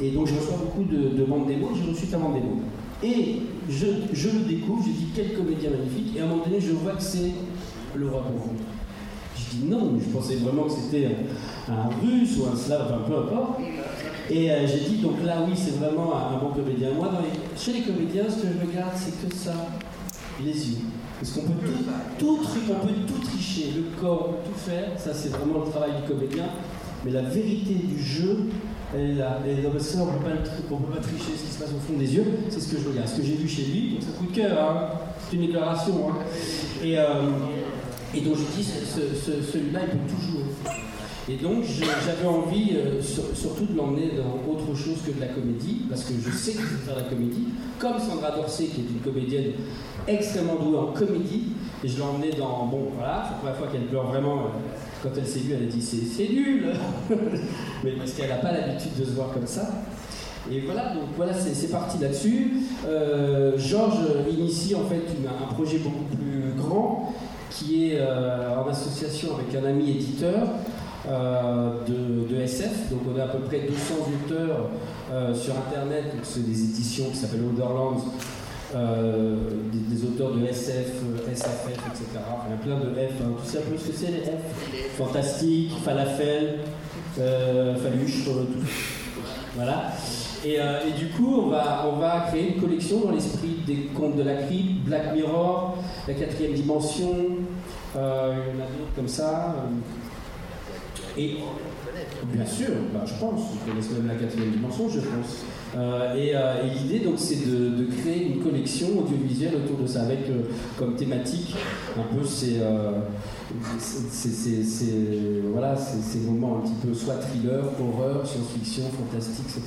Et donc je reçois beaucoup de, de bandes démo, j'ai reçu ta bande démo. Et je, je le découvre, je dis quel comédien magnifique, et à un moment donné je vois que c'est le roi confond. Je dis non, je pensais vraiment que c'était un, russe ou un slave, enfin peu importe. Et euh, j'ai dit, donc là, oui, c'est vraiment un, bon comédien. Moi, chez les comédiens, ce que je regarde, c'est que ça, les yeux. Parce qu'on peut tout, tricher, le corps, peut tout faire. Ça, c'est vraiment le travail du comédien. Mais la vérité du jeu, elle est là. Et dans ça, on ne peut, pas tricher ce qui se passe au fond des yeux. C'est ce que je regarde. Ce que j'ai vu chez lui, donc c'est un coup de cœur, hein. c'est une déclaration. hein. Et, euh, et donc ce- ce- celui-là, il peut tout jouer. Et donc j'avais envie euh, sur- surtout de l'emmener dans autre chose que de la comédie, parce que je sais qu'il sait faire la comédie, comme Sandra Dorsey, qui est une comédienne extrêmement douée en comédie, et je l'ai emmenée dans, bon voilà, c'est la première fois qu'elle pleure vraiment, euh, quand elle s'est vue, elle a dit c'est nul, mais parce qu'elle n'a pas l'habitude de se voir comme ça. Et voilà, donc voilà, c'est parti là-dessus. Euh, Georges initie en fait un projet beaucoup plus grand qui est en association avec un ami éditeur de, de SF. Donc on a à peu près 200 auteurs euh, sur Internet. Donc c'est des éditions qui s'appellent Otherlands euh, des, des auteurs de SF, euh, SFF, etc. Enfin, il y a plein de F. hein. Sais un peu ce que c'est les F? Fantastique, falafel, euh, faluche, euh, tout. Voilà. Et, euh, et du coup, on va, on va créer une collection dans l'esprit des contes de la crypte, Black Mirror, la quatrième dimension, euh, il y en a d'autres comme ça. Et bien sûr, bah, je pense, ils connaissent même la quatrième dimension, je pense. Euh, et euh, et l'idée, donc, c'est de, créer une collection audiovisuelle autour de ça, avec euh, comme thématique un peu ces, moments un petit peu soit thriller, horreur, science-fiction, fantastique, etc.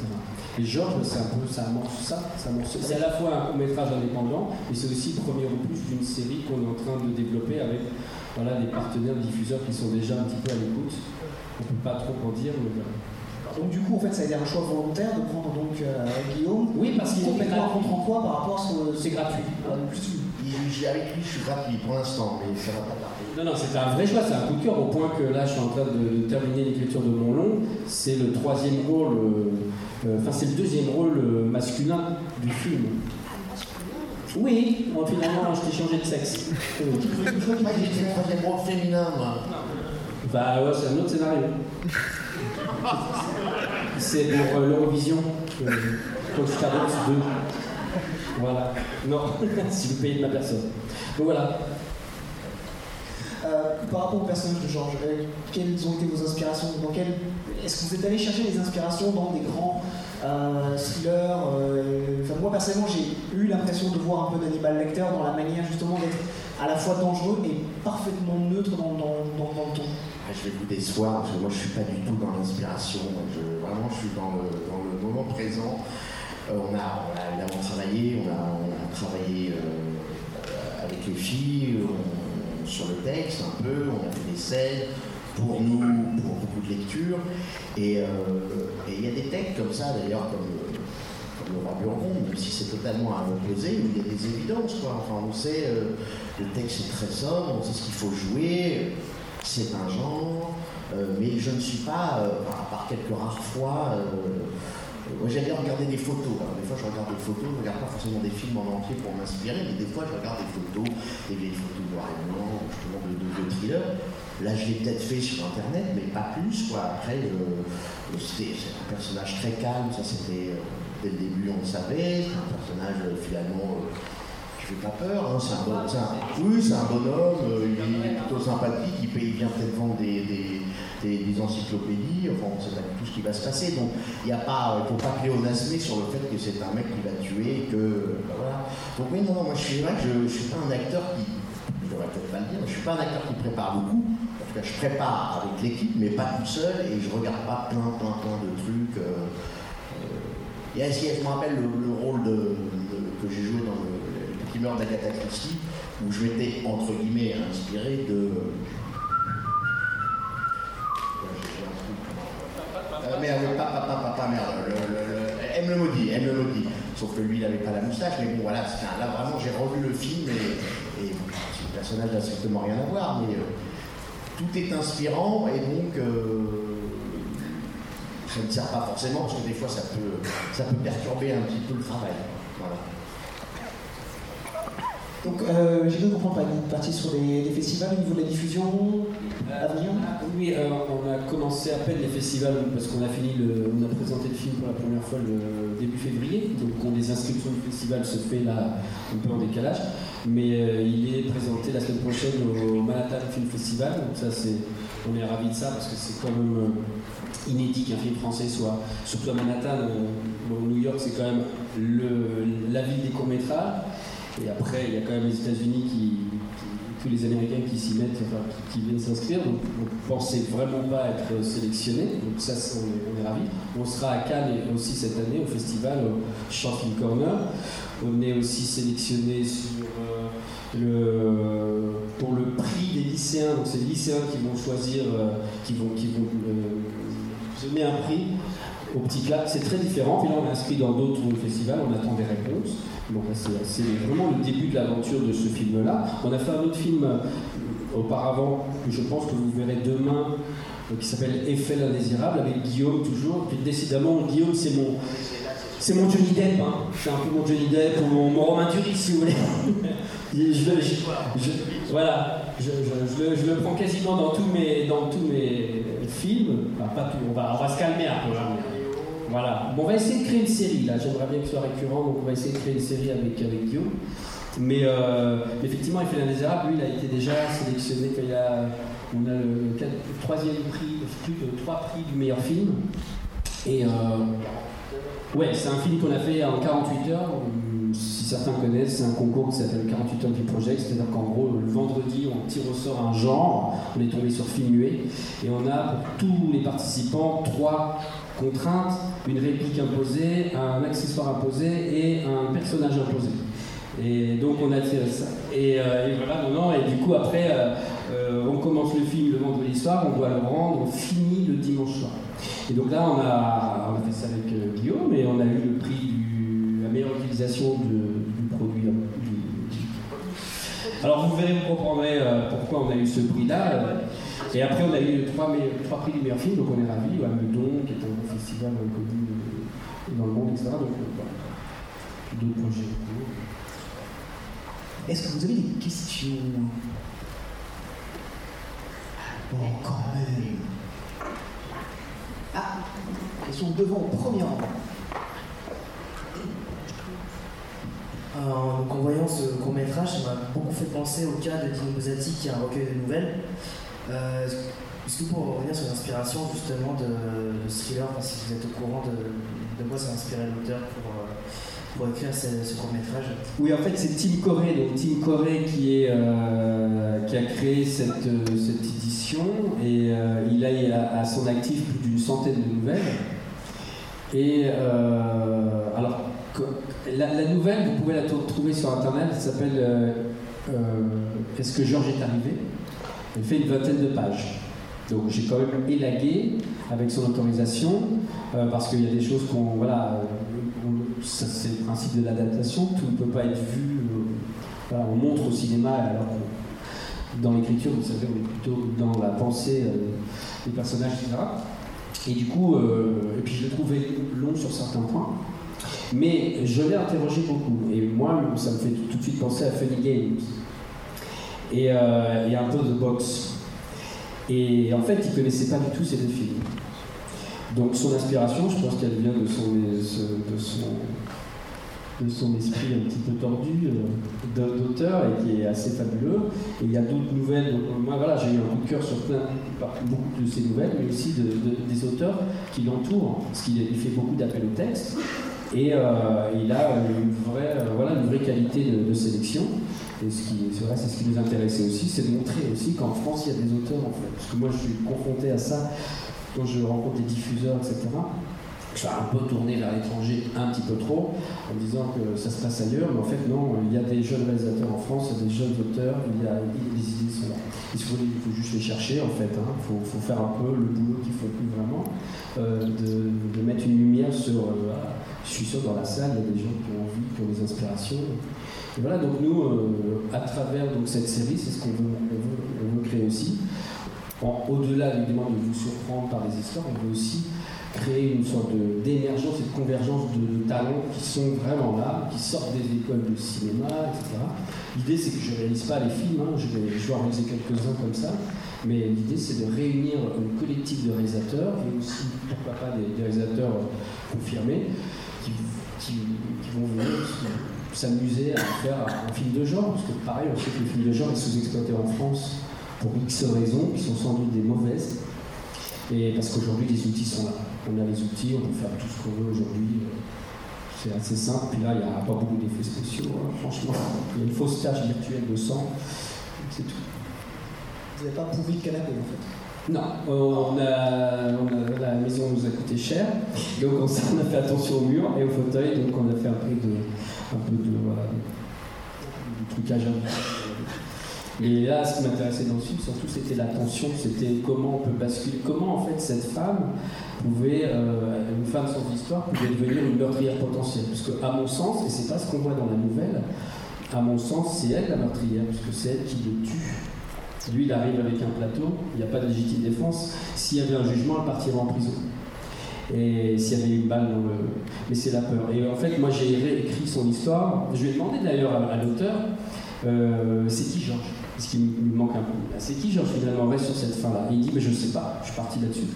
Et Georges, c'est un peu, ça amorce ça. ça C'est à la fois un court-métrage indépendant, mais c'est aussi le premier opus d'une série qu'on est en train de développer avec voilà, des partenaires diffuseurs qui sont déjà un petit peu à l'écoute. On ne peut pas trop en dire, mais. Donc du coup, en fait, ça a été un choix volontaire de prendre donc euh, Guillaume. Oui, parce qui qu'il est complètement contre toi par rapport à ce que C'est gratuit. Ah, plus- Il- j'ai- Avec lui, je suis gratuit pour l'instant, mais ça va pas tarder. Non, non, c'était un vrai choix, c'est un coup de cœur au point que là, je suis en train de, terminer l'écriture de mon long. C'est le troisième rôle, euh, euh, enfin, c'est le deuxième rôle masculin du film. Oui, moi, finalement, je t'ai changé de sexe. Euh, Moi, j'ai fait le troisième rôle féminin, moi. Bah ouais, c'est un autre scénario. C'est pour euh, l'Eurovision, euh, Coach Talent 2. Voilà. Non, si vous payez de ma personne. Donc voilà. Euh, par rapport au personnage de Georges, quelles ont été vos inspirations? Dans. Est-ce que vous êtes allé chercher des inspirations dans des grands euh, thrillers euh, enfin, Moi personnellement, j'ai eu l'impression de voir un peu d'Animal Lecter dans la manière justement d'être à la fois dangereux et parfaitement neutre dans, dans le ton. Je vais vous décevoir, parce que moi je suis pas du tout dans l'inspiration. Vraiment, je suis dans le, moment présent. Euh, on, a, on travaillé, on a, travaillé euh, avec les filles on- sur le texte un peu, on a fait des scènes pour nous, pour beaucoup de lectures. Et euh, il y a des textes comme ça d'ailleurs, comme, euh, le roi Burgon, même si c'est totalement à l'opposé, où il y a des évidences. Enfin, on sait, euh, le texte est très sobre, on sait ce qu'il faut jouer c'est un genre, euh, mais je ne suis pas, euh, à part quelques rares fois, euh, moi j'aime bien regarder des photos. Alors, des fois je regarde des photos, je ne regarde pas forcément des films en entier pour m'inspirer, mais des fois je regarde des photos, des vieilles photos noir et blanc, justement de, de. Là je l'ai peut-être fait sur internet, mais pas plus. Quoi. Après, euh, c'était un personnage très calme, ça c'était dès le début on le savait, c'est un personnage finalement. Qui fait pas peur, hein, c'est un, bon- un- oui, c'est un bonhomme, euh, il est plutôt sympathique, il, peut- il vient peut-être des, encyclopédies, enfin on sait pas tout ce qui va se passer, donc il ne faut pas pléonasmer sur le fait que c'est un mec qui va tuer, que euh, voilà. Donc oui, non, non, moi je suis vrai que je ne suis pas un acteur qui, je devrais peut-être pas le dire, je suis pas un acteur qui prépare beaucoup, en tout cas je prépare avec l'équipe, mais pas tout seul, et je regarde pas plein, plein, plein de trucs. euh, euh, a- je me rappelle le, le rôle que j'ai joué dans le, meurtre d'Agatha Christie, où je m'étais entre guillemets inspiré de. Euh, merde, papa, papa, papa, merde, le, aime le maudit, aime le maudit. Sauf que lui, il n'avait pas la moustache, mais bon, voilà, là vraiment, j'ai revu le film et, et le personnage n'a strictement rien à voir, mais euh, tout est inspirant et donc. euh, ça ne sert pas forcément parce que des fois ça peut, ça peut perturber un petit peu le travail. Voilà. Donc euh, j'ai cru comprendre, Fanny, partie sur des, des festivals au niveau de la diffusion à venir Oui, euh, on a commencé à peine les festivals parce qu'on a fini le, on a présenté le film pour la première fois le début février. Donc on- les inscriptions du festival se fait là un peu en décalage, mais euh, il est présenté la semaine prochaine au Manhattan Film Festival. Donc ça c'est, on est ravis de ça parce que c'est quand même euh, inédit qu'un film français soit surtout à Manhattan. euh, bon, New York c'est quand même le, la ville des courts métrages. Et après, il y a quand même les États-Unis qui, tous les Américains qui s'y mettent, enfin, qui, viennent s'inscrire. Donc, on ne pensait vraiment pas être sélectionnés. Donc, ça, on est, ravis. On sera à Cannes aussi cette année au festival au Film Corner. On est aussi sélectionné sur, euh, le, pour le prix des lycéens. Donc, c'est les lycéens qui vont choisir, euh, qui vont, qui vont euh, donner un prix au petit club. C'est très différent. Puis là, on est inscrit dans d'autres festivals. On attend des réponses. Donc c'est vraiment le début de l'aventure de ce film-là. On a fait un autre film euh, auparavant, que je pense que vous verrez demain, euh, qui s'appelle Effet l'indésirable, avec Guillaume toujours. Puis décidément, Guillaume, c'est mon, c'est mon Johnny Depp, hein. c'est un peu mon Johnny Depp ou mon, Romain Duris si vous voulez. je, voilà, je, le, prends quasiment dans tous mes, dans tous mes films. Pas tout, on va, on va se calmer un peu. hein. Voilà, bon, on va essayer de créer une série là, j'aimerais bien que ce soit récurrent, donc on va essayer de créer une série avec, avec Guillaume. Mais euh, effectivement, il fait l'indésirable, lui il a été déjà sélectionné, y a, on a le, troisième prix, plus de trois prix du meilleur film. Et euh, ouais, c'est un film qu'on a fait en 48 heures. Si certains connaissent, c'est un concours qui s'appelle 48 heures du projet. C'est-à-dire qu'en gros, le vendredi, on tire au sort un genre. On est tombé sur film muet. Et on a pour tous les participants trois contraintes une réplique imposée, un accessoire imposé et un personnage imposé. Et donc on a tiré ça. Et, euh, voilà, non, et du coup après, euh, euh, on commence le film le vendredi soir, on doit le rendre, on finit le dimanche soir. Et donc là, on a, on a fait ça avec Guillaume et on a eu le prix du la meilleure utilisation de- du produit. du- du- Alors vous verrez, vous comprendrez pourquoi on a eu ce prix-là. Et après, on a eu trois, trois prix du meilleur film, donc on est ravis. À Meudon, qui est un festival connu dans le monde, etc. Donc euh, voilà. Puis D'autres projets. Est-ce que vous avez des questions? Bon, quand même. Ah, question devant au premier rang. Euh, donc en voyant ce court métrage, ça m'a beaucoup fait penser au cas de Dino Buzzati qui a un recueil de nouvelles. Euh, Est-ce que pouvez revenir sur l'inspiration justement de, de thriller, si vous êtes au courant de, quoi ça a inspiré l'auteur pour, euh, pour écrire ce, court métrage? Oui, en fait, c'est Tim Corey, donc Tim Corey qui, est, euh, qui a créé cette, cette édition et il a, à son actif plus d'une centaine de nouvelles. Et alors, la, nouvelle, vous pouvez la trouver sur internet, elle s'appelle Est-ce que Georges est arrivé? Elle fait une vingtaine de pages. Donc j'ai quand même élagué avec son autorisation, euh, parce qu'il y a des choses qu'on. Voilà, euh, c'est le principe de l'adaptation, tout ne peut pas être vu. euh, voilà, on montre au cinéma, alors qu'on- dans l'écriture, vous savez, on est plutôt dans la pensée euh, des personnages, etc. Et du coup, et puis je l'ai trouvé long sur certains points. Mais je l'ai interrogé beaucoup. Et moi, ça me fait tout de suite penser à Funny Games. Et, euh, et un peu de boxe. Et en fait, il ne connaissait pas du tout ces deux films. Donc son inspiration, je pense qu'elle vient de son, de de son esprit un petit peu tordu euh, d'un- d'auteur et qui est assez fabuleux. Et il y a d'autres nouvelles. Donc, moi, voilà, j'ai eu un coup de cœur sur plein, beaucoup de ces nouvelles, mais aussi de, de- des auteurs qui l'entourent, parce qu'il il fait beaucoup d'appels au texte. Et euh, il a une vraie, qualité de sélection. Et ce qui, c'est ce qui nous intéressait aussi, c'est de montrer aussi qu'en France, il y a des auteurs. Parce que moi, je suis confronté à ça quand je rencontre des diffuseurs, etc. Je suis un peu tourné vers l'étranger, un petit peu trop, en disant que ça se passe ailleurs, mais en fait, non, il y a des jeunes réalisateurs en France, il y a des jeunes auteurs, il y a, les idées sont là. Il faut, juste les chercher, en fait. Il faut, faut faire un peu le boulot qu'il faut plus vraiment, euh, de, de mettre une lumière sur. euh, je suis sûr, dans la salle, il y a des gens qui ont envie, qui ont des inspirations. Et voilà, donc nous, euh, à travers donc, cette série, c'est ce qu'on veut, veut, veut créer aussi. Au-delà évidemment de vous surprendre par des histoires, on veut aussi créer une sorte d'émergence et de convergence de, talents qui sont vraiment là, qui sortent des écoles de cinéma, etc. L'idée, c'est que je ne réalise pas les films, hein, je, vais, je réaliser quelques-uns comme ça, mais l'idée, c'est de réunir un collectif de réalisateurs et aussi, pourquoi pas, des, réalisateurs confirmés qui- qui vont venir s'amuser à faire un film de genre, parce que pareil, on sait que les films de genre ils sont sous-exploités en France pour X raisons, qui sont sans doute des mauvaises, et parce qu'aujourd'hui les outils sont là. On a les outils, on peut faire tout ce qu'on veut aujourd'hui. C'est assez simple, puis là il n'y a pas beaucoup d'effets spéciaux, hein, franchement. Il y a une fausse tache virtuelle de sang, c'est tout. Vous n'avez pas pourri de canapé en fait? Non, on a- la maison nous a coûté cher, donc on, on a fait attention au mur et au fauteuil, donc on a fait un peu de, un peu trucage. Et là, ce qui m'intéressait dans le film, surtout, c'était la tension, c'était comment on peut basculer, comment en fait cette femme pouvait, euh, une femme sans histoire, pouvait devenir une meurtrière potentielle. Parce que, à mon sens, et c'est pas ce qu'on voit dans la nouvelle, à mon sens, c'est elle la meurtrière, puisque c'est elle qui le tue. Lui, il arrive avec un plateau, il n'y a pas de légitime défense. S'il y avait un jugement, elle partirait en prison. Et s'il y avait une balle dans le. Mais c'est la peur. Et en fait, moi j'ai réécrit son histoire. Je lui ai demandé d'ailleurs à, l'auteur euh, c'est qui Georges? Parce qu'il me manque un peu. Ah, C'est qui Georges finalement reste sur cette fin-là il dit mais je sais pas, je suis parti là-dessus.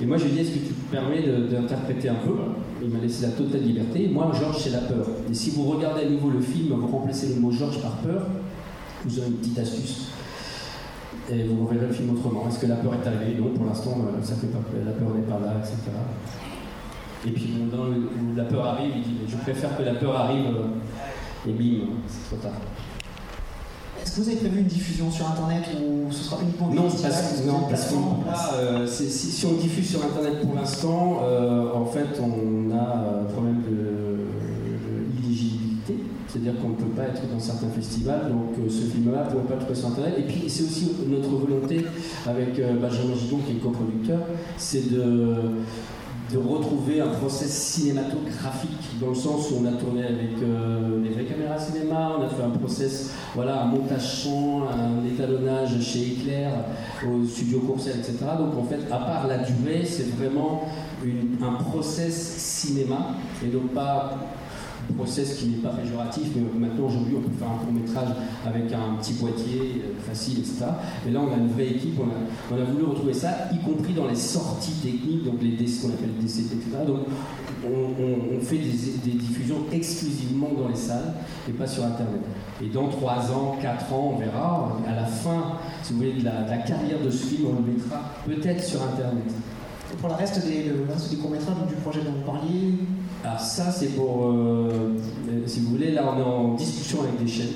Et moi je lui ai dit est-ce que tu te permets d'interpréter un peu? Il m'a laissé la totale liberté. Moi, Georges, c'est la peur. Et si vous regardez à nouveau le film, vous remplacez le mot Georges par peur, vous aurez une petite astuce. Et vous reverrez le film autrement. Est-ce que la peur est arrivée Non, pour l'instant, euh, ça fait pas peur. La peur n'est pas là, etc. Et puis le- où la peur arrive, il dit je préfère que la peur arrive euh, et bim, c'est trop tard. Est-ce que vous avez prévu une diffusion sur internet ou ce sera uniquement Non, parce, que- non, parce là, euh, si, si on diffuse sur Internet pour l'instant, euh, en fait, on a un problème de, c'est-à-dire qu'on ne peut pas être dans certains festivals, donc euh, ce film-là ne pouvait pas trouver sur Internet. Et puis, c'est aussi notre volonté avec euh, Benjamin Gigon, qui est coproducteur, c'est de retrouver un process cinématographique dans le sens où on a tourné avec euh, des vraies caméras cinéma, on a fait un process, voilà, un montage son, un étalonnage chez Éclair, au studio Courcelles, etc. Donc en fait, à part la durée, c'est vraiment un process cinéma et donc pas process qui n'est pas péjoratif, mais maintenant aujourd'hui on peut faire un court métrage avec un petit boîtier euh, facile, etc. Mais là on a une vraie équipe, on a, on a voulu retrouver ça, y compris dans les sorties techniques, donc les DC, ce qu'on appelle DCT, etc. Donc on, fait des, diffusions exclusivement dans les salles et pas sur Internet. Et dans 3 ans, 4 ans, on verra, à la fin, si vous voulez, de la, carrière de ce film, on le mettra peut-être sur Internet. Et pour le reste des, le courts-métrages du projet dont vous parliez, Alors ça, c'est pour, euh, euh, si vous voulez, là on est en discussion avec des chaînes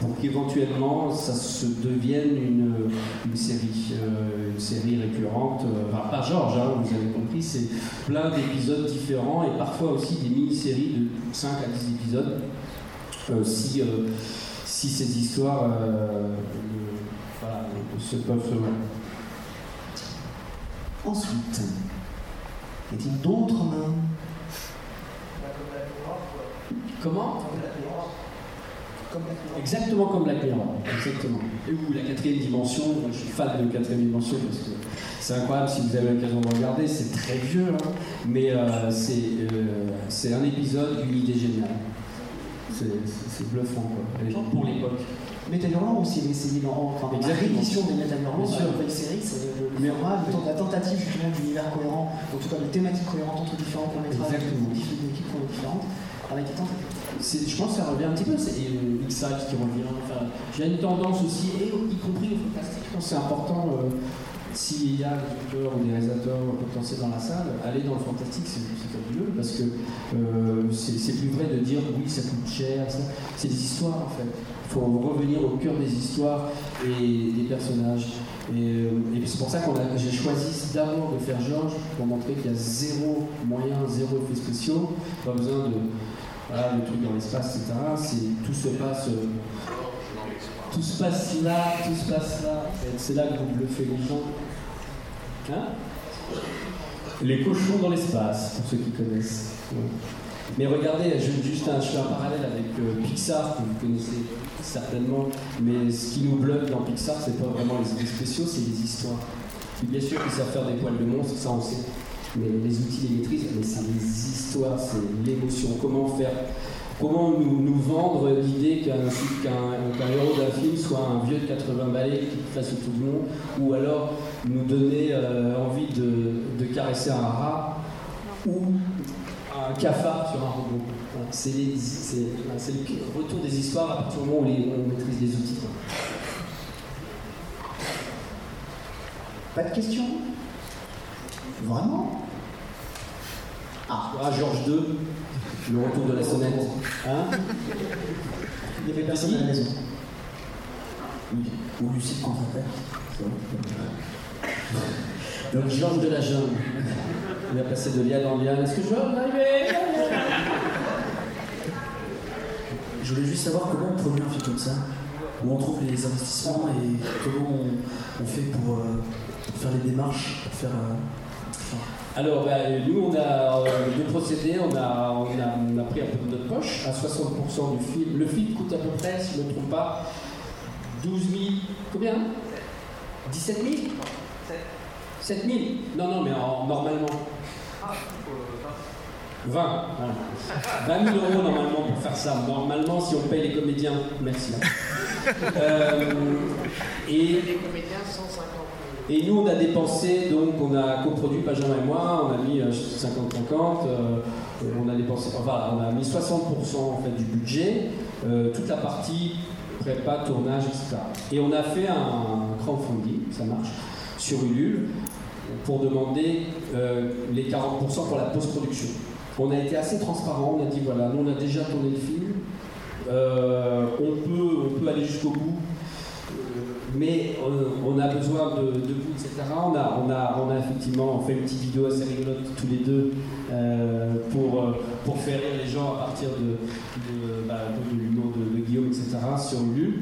pour qu'éventuellement ça se devienne une, série, euh, une série récurrente, enfin, pas Georges, hein, vous avez compris, c'est plein d'épisodes différents et parfois aussi des mini-séries de 5 à 10 épisodes, si, si ces histoires se peuvent ensuite, y a-t-il d'autres mains? Comment Exactement comme la Mirror, exactement. Et ou la quatrième dimension, je suis fan de quatrième dimension parce que c'est incroyable si vous avez l'occasion de regarder, c'est très vieux, hein, mais euh, c'est euh, c'est un épisode, une idée géniale. C'est- bluffant quoi, pour l'époque. Metal Hurlant aussi, mais c'est enfin, la réédition des dans sûr. la nouvelle série, c'est le, le Mais- format, la tentative justement d'univers cohérent, en tout cas de thématiques cohérentes entre différents courts-métrages, Exactement. des équipes différentes, Je pense que ça revient un petit peu, c'est euh, X-Files qui revient. Enfin, j'ai une tendance aussi, et y compris au fantastique, je pense que c'est important. euh, s'il y a des auteurs ou des réalisateurs potentiels dans la salle, aller dans le fantastique, c'est fabuleux parce que euh, c'est plus vrai de dire oui, ça coûte cher. C'est des histoires en fait. Il faut revenir au cœur des histoires et des personnages. Et, euh, c'est pour ça que j'ai choisi d'abord de faire Georges pour montrer qu'il y a zéro moyen, zéro effet spéciaux, pas besoin de voilà, le truc dans l'espace, etc. Tout se passe. euh, tout se passe là, tout se passe là. Et c'est là que vous bluffez les gens. Hein Les cochons dans l'espace, pour ceux qui connaissent. Mais regardez, je, juste je fais un parallèle avec euh, Pixar, que vous connaissez certainement. Mais ce qui nous bluffe dans Pixar, c'est pas vraiment les effets spéciaux, c'est les histoires. Puis bien sûr qu'ils savent faire des poils de monstre, ça on sait. Les outils les maîtrisent, mais c'est les histoires, c'est l'émotion. Comment faire Comment nous, vendre l'idée qu'un héros d'un film soit un vieux de 80 balais qui fasse tout le monde, ou alors nous donner euh, envie de, caresser un rat, ou un cafard sur un robot. C'est le retour des histoires à partir du moment où on maîtrise les outils. Pas de questions? Vraiment? Ah, Ah, Georges II, le retour de la sonnette. Hein il n'y avait personne à la maison. Ou Lucille contre-attaque. Donc Georges de la Jungle. Il a passé de liane en liane. Est-ce que je vais arriver Je voulais juste savoir comment on produit un film comme ça, où on trouve les investissements et comment on, on fait pour, euh, pour faire les démarches, pour faire. euh, enfin, Alors, bah, nous, on a deux procédés. On a, on, a, on a pris un peu de notre poche, à 60% du film. Le film coûte à peu près, si je ne me trompe pas, 12 000. Combien? 17 000 7 000 Non, non, mais en- normalement. 20. Voilà. 20 000 euros normalement pour faire ça. Normalement, si on paye les comédiens, merci. hein. Euh, et, Les comédiens, 150 et nous, on a dépensé, donc on a coproduit Benjamin et moi, on a mis euh, 50-50, euh, on a dépensé, enfin, on a mis 60% en fait du budget, euh, toute la partie prépa, tournage, etc. Et on a fait un crowdfunding, ça marche, sur Ulule, pour demander euh, les 40% pour la post-production. On a été assez transparent, on a dit voilà, nous on a déjà tourné le film, euh, on, peut, on peut aller jusqu'au bout, euh, mais on, on a besoin de, de vous, etc. On a, on, a, on a effectivement fait une petite vidéo assez rigolote tous les deux euh, pour, euh, pour faire rire les gens à partir de, de, bah, de l'humour de Guillaume, etc. sur Ulule.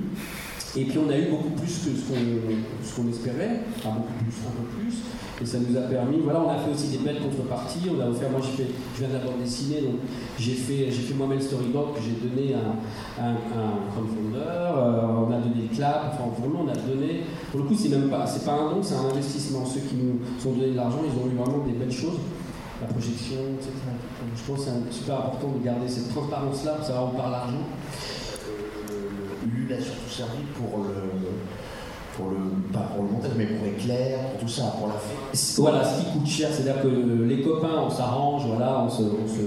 Et puis on a eu beaucoup plus que ce qu'on espérait, enfin beaucoup plus, un peu plus. Et ça nous a permis, voilà, on a fait aussi des belles contreparties. On a offert, moi fait, je viens d'abord dessiner, donc j'ai fait, j'ai fait moi-même le storyboard que j'ai donné à un, un crowdfunder. Euh, on a donné le clap, enfin nous on a donné. Pour le coup, c'est même pas, c'est pas un don, c'est un investissement. Ceux qui nous ont donné de l'argent, ils ont eu vraiment des belles choses. La projection, etc. Donc, je pense que c'est super important de garder cette transparence-là pour savoir où part l'argent. Ulule a surtout servi pour le, pour le, pas pour le montage, mais pour éclair, pour tout ça, pour la fête. Voilà, ce qui coûte cher, c'est-à-dire que les copains, on s'arrange, voilà, on se, on, se,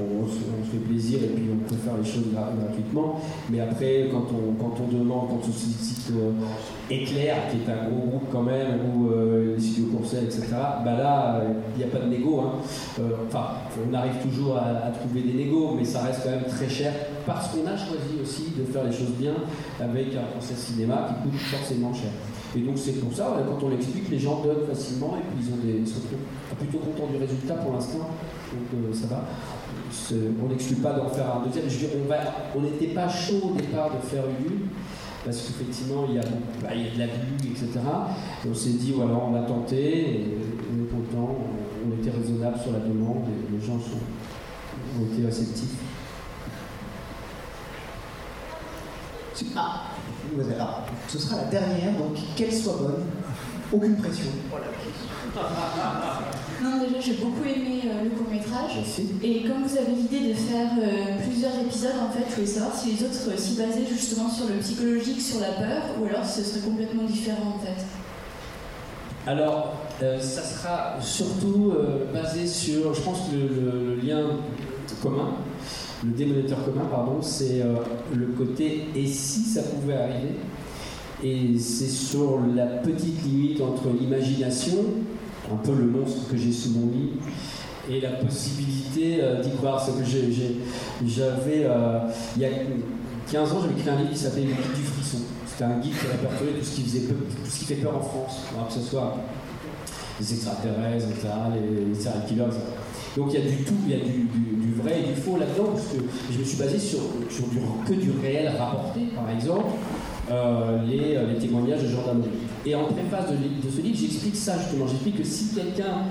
on, se, fait plaisir et puis on peut faire les choses gra- gratuitement. Mais après, quand on, quand on demande, quand on sollicite euh, Éclair, qui est un gros groupe quand même, ou euh, les studios Courcelles, etc., bah là, il n'y a pas de négo. hein. Euh, Enfin, on arrive toujours à, à trouver des négos, mais ça reste quand même très cher parce qu'on a choisi aussi de faire les choses bien avec un conseil cinéma qui coûte forcément cher. Et donc c'est pour ça, quand on l'explique, les gens donnent facilement et puis ils, ont des, ils sont plutôt contents du résultat pour l'instant. Donc euh, ça va. On n'exclut pas d'en faire un deuxième. Je on n'était pas chaud au départ de faire Ulule. Parce qu'effectivement, il bah, il y a de la vue, etc. Et on s'est dit, voilà, on a tenté, et on on, était raisonnable sur la demande, et les gens ont été réceptifs. Ah, ce sera la dernière, donc qu'elle soit bonne, aucune pression. Non, déjà, j'ai beaucoup aimé euh, le court-métrage. Merci. Et comme vous avez l'idée de faire euh, plusieurs épisodes, en fait, je voulais savoir si les autres euh, s'y basaient justement sur le psychologique, sur la peur, ou alors si ce serait complètement différent, en fait? Alors, euh, ça sera surtout euh, basé sur, je pense le- le lien commun, le démoniteur commun, pardon, c'est euh, le côté et si ça pouvait arriver? Et c'est sur la petite limite entre l'imagination, un peu le monstre que j'ai sous mon lit, et la possibilité euh, d'y croire. Que j'avais, euh, il y a 15 ans, j'avais écrit un livre qui s'appelait Le guide du frisson. C'était un guide qui répertoriait tout ce qui faisait peur, tout ce qui fait peur en France, que ce soit les extraterrestres, etc., les, les killers, etc. Donc il y a du tout, il y a du- vrai et du faux là-dedans, parce que je me suis basé sur, que du réel rapporté, par exemple, euh, les, les témoignages de gendarmerie. Et en préface de, ce livre, j'explique ça justement. J'explique que si quelqu'un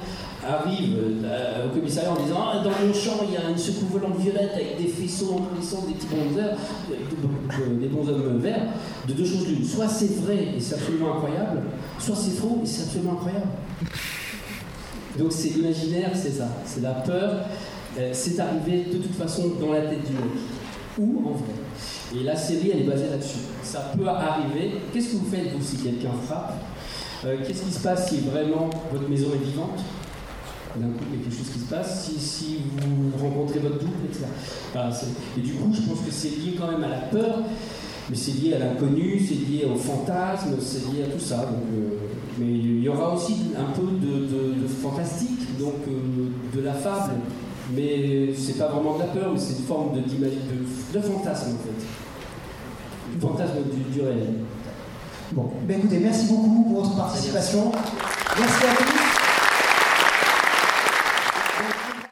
arrive euh, au commissariat en disant Ah, dans mon champ il y a une secoupe volante violette avec des faisceaux en des petits bonhommes, des bonhommes verts, de deux choses l'une. Soit c'est vrai et c'est absolument incroyable, soit c'est faux et c'est absolument incroyable. Donc c'est l'imaginaire, c'est ça, c'est la peur, euh, c'est arrivé de toute façon dans la tête du mec, ou en vrai. Et la série, elle est basée là-dessus. Ça peut arriver. Qu'est-ce que vous faites, vous, si quelqu'un frappe Euh, Qu'est-ce qui se passe si vraiment votre maison est vivante D'un coup, il y a quelque chose qui se passe. Si, vous rencontrez votre double, etc. Et du coup, je pense que c'est lié quand même à la peur, mais c'est lié à l'inconnu, c'est lié au fantasme, c'est lié à tout ça. Euh, mais il y aura aussi un peu de, fantastique, donc euh, de la fable. Mais c'est pas vraiment de la peur, mais c'est une forme de, de, de fantasme en fait. Du fantasme du, du réel. Bon, ben écoutez, merci beaucoup pour votre participation. Merci à tous.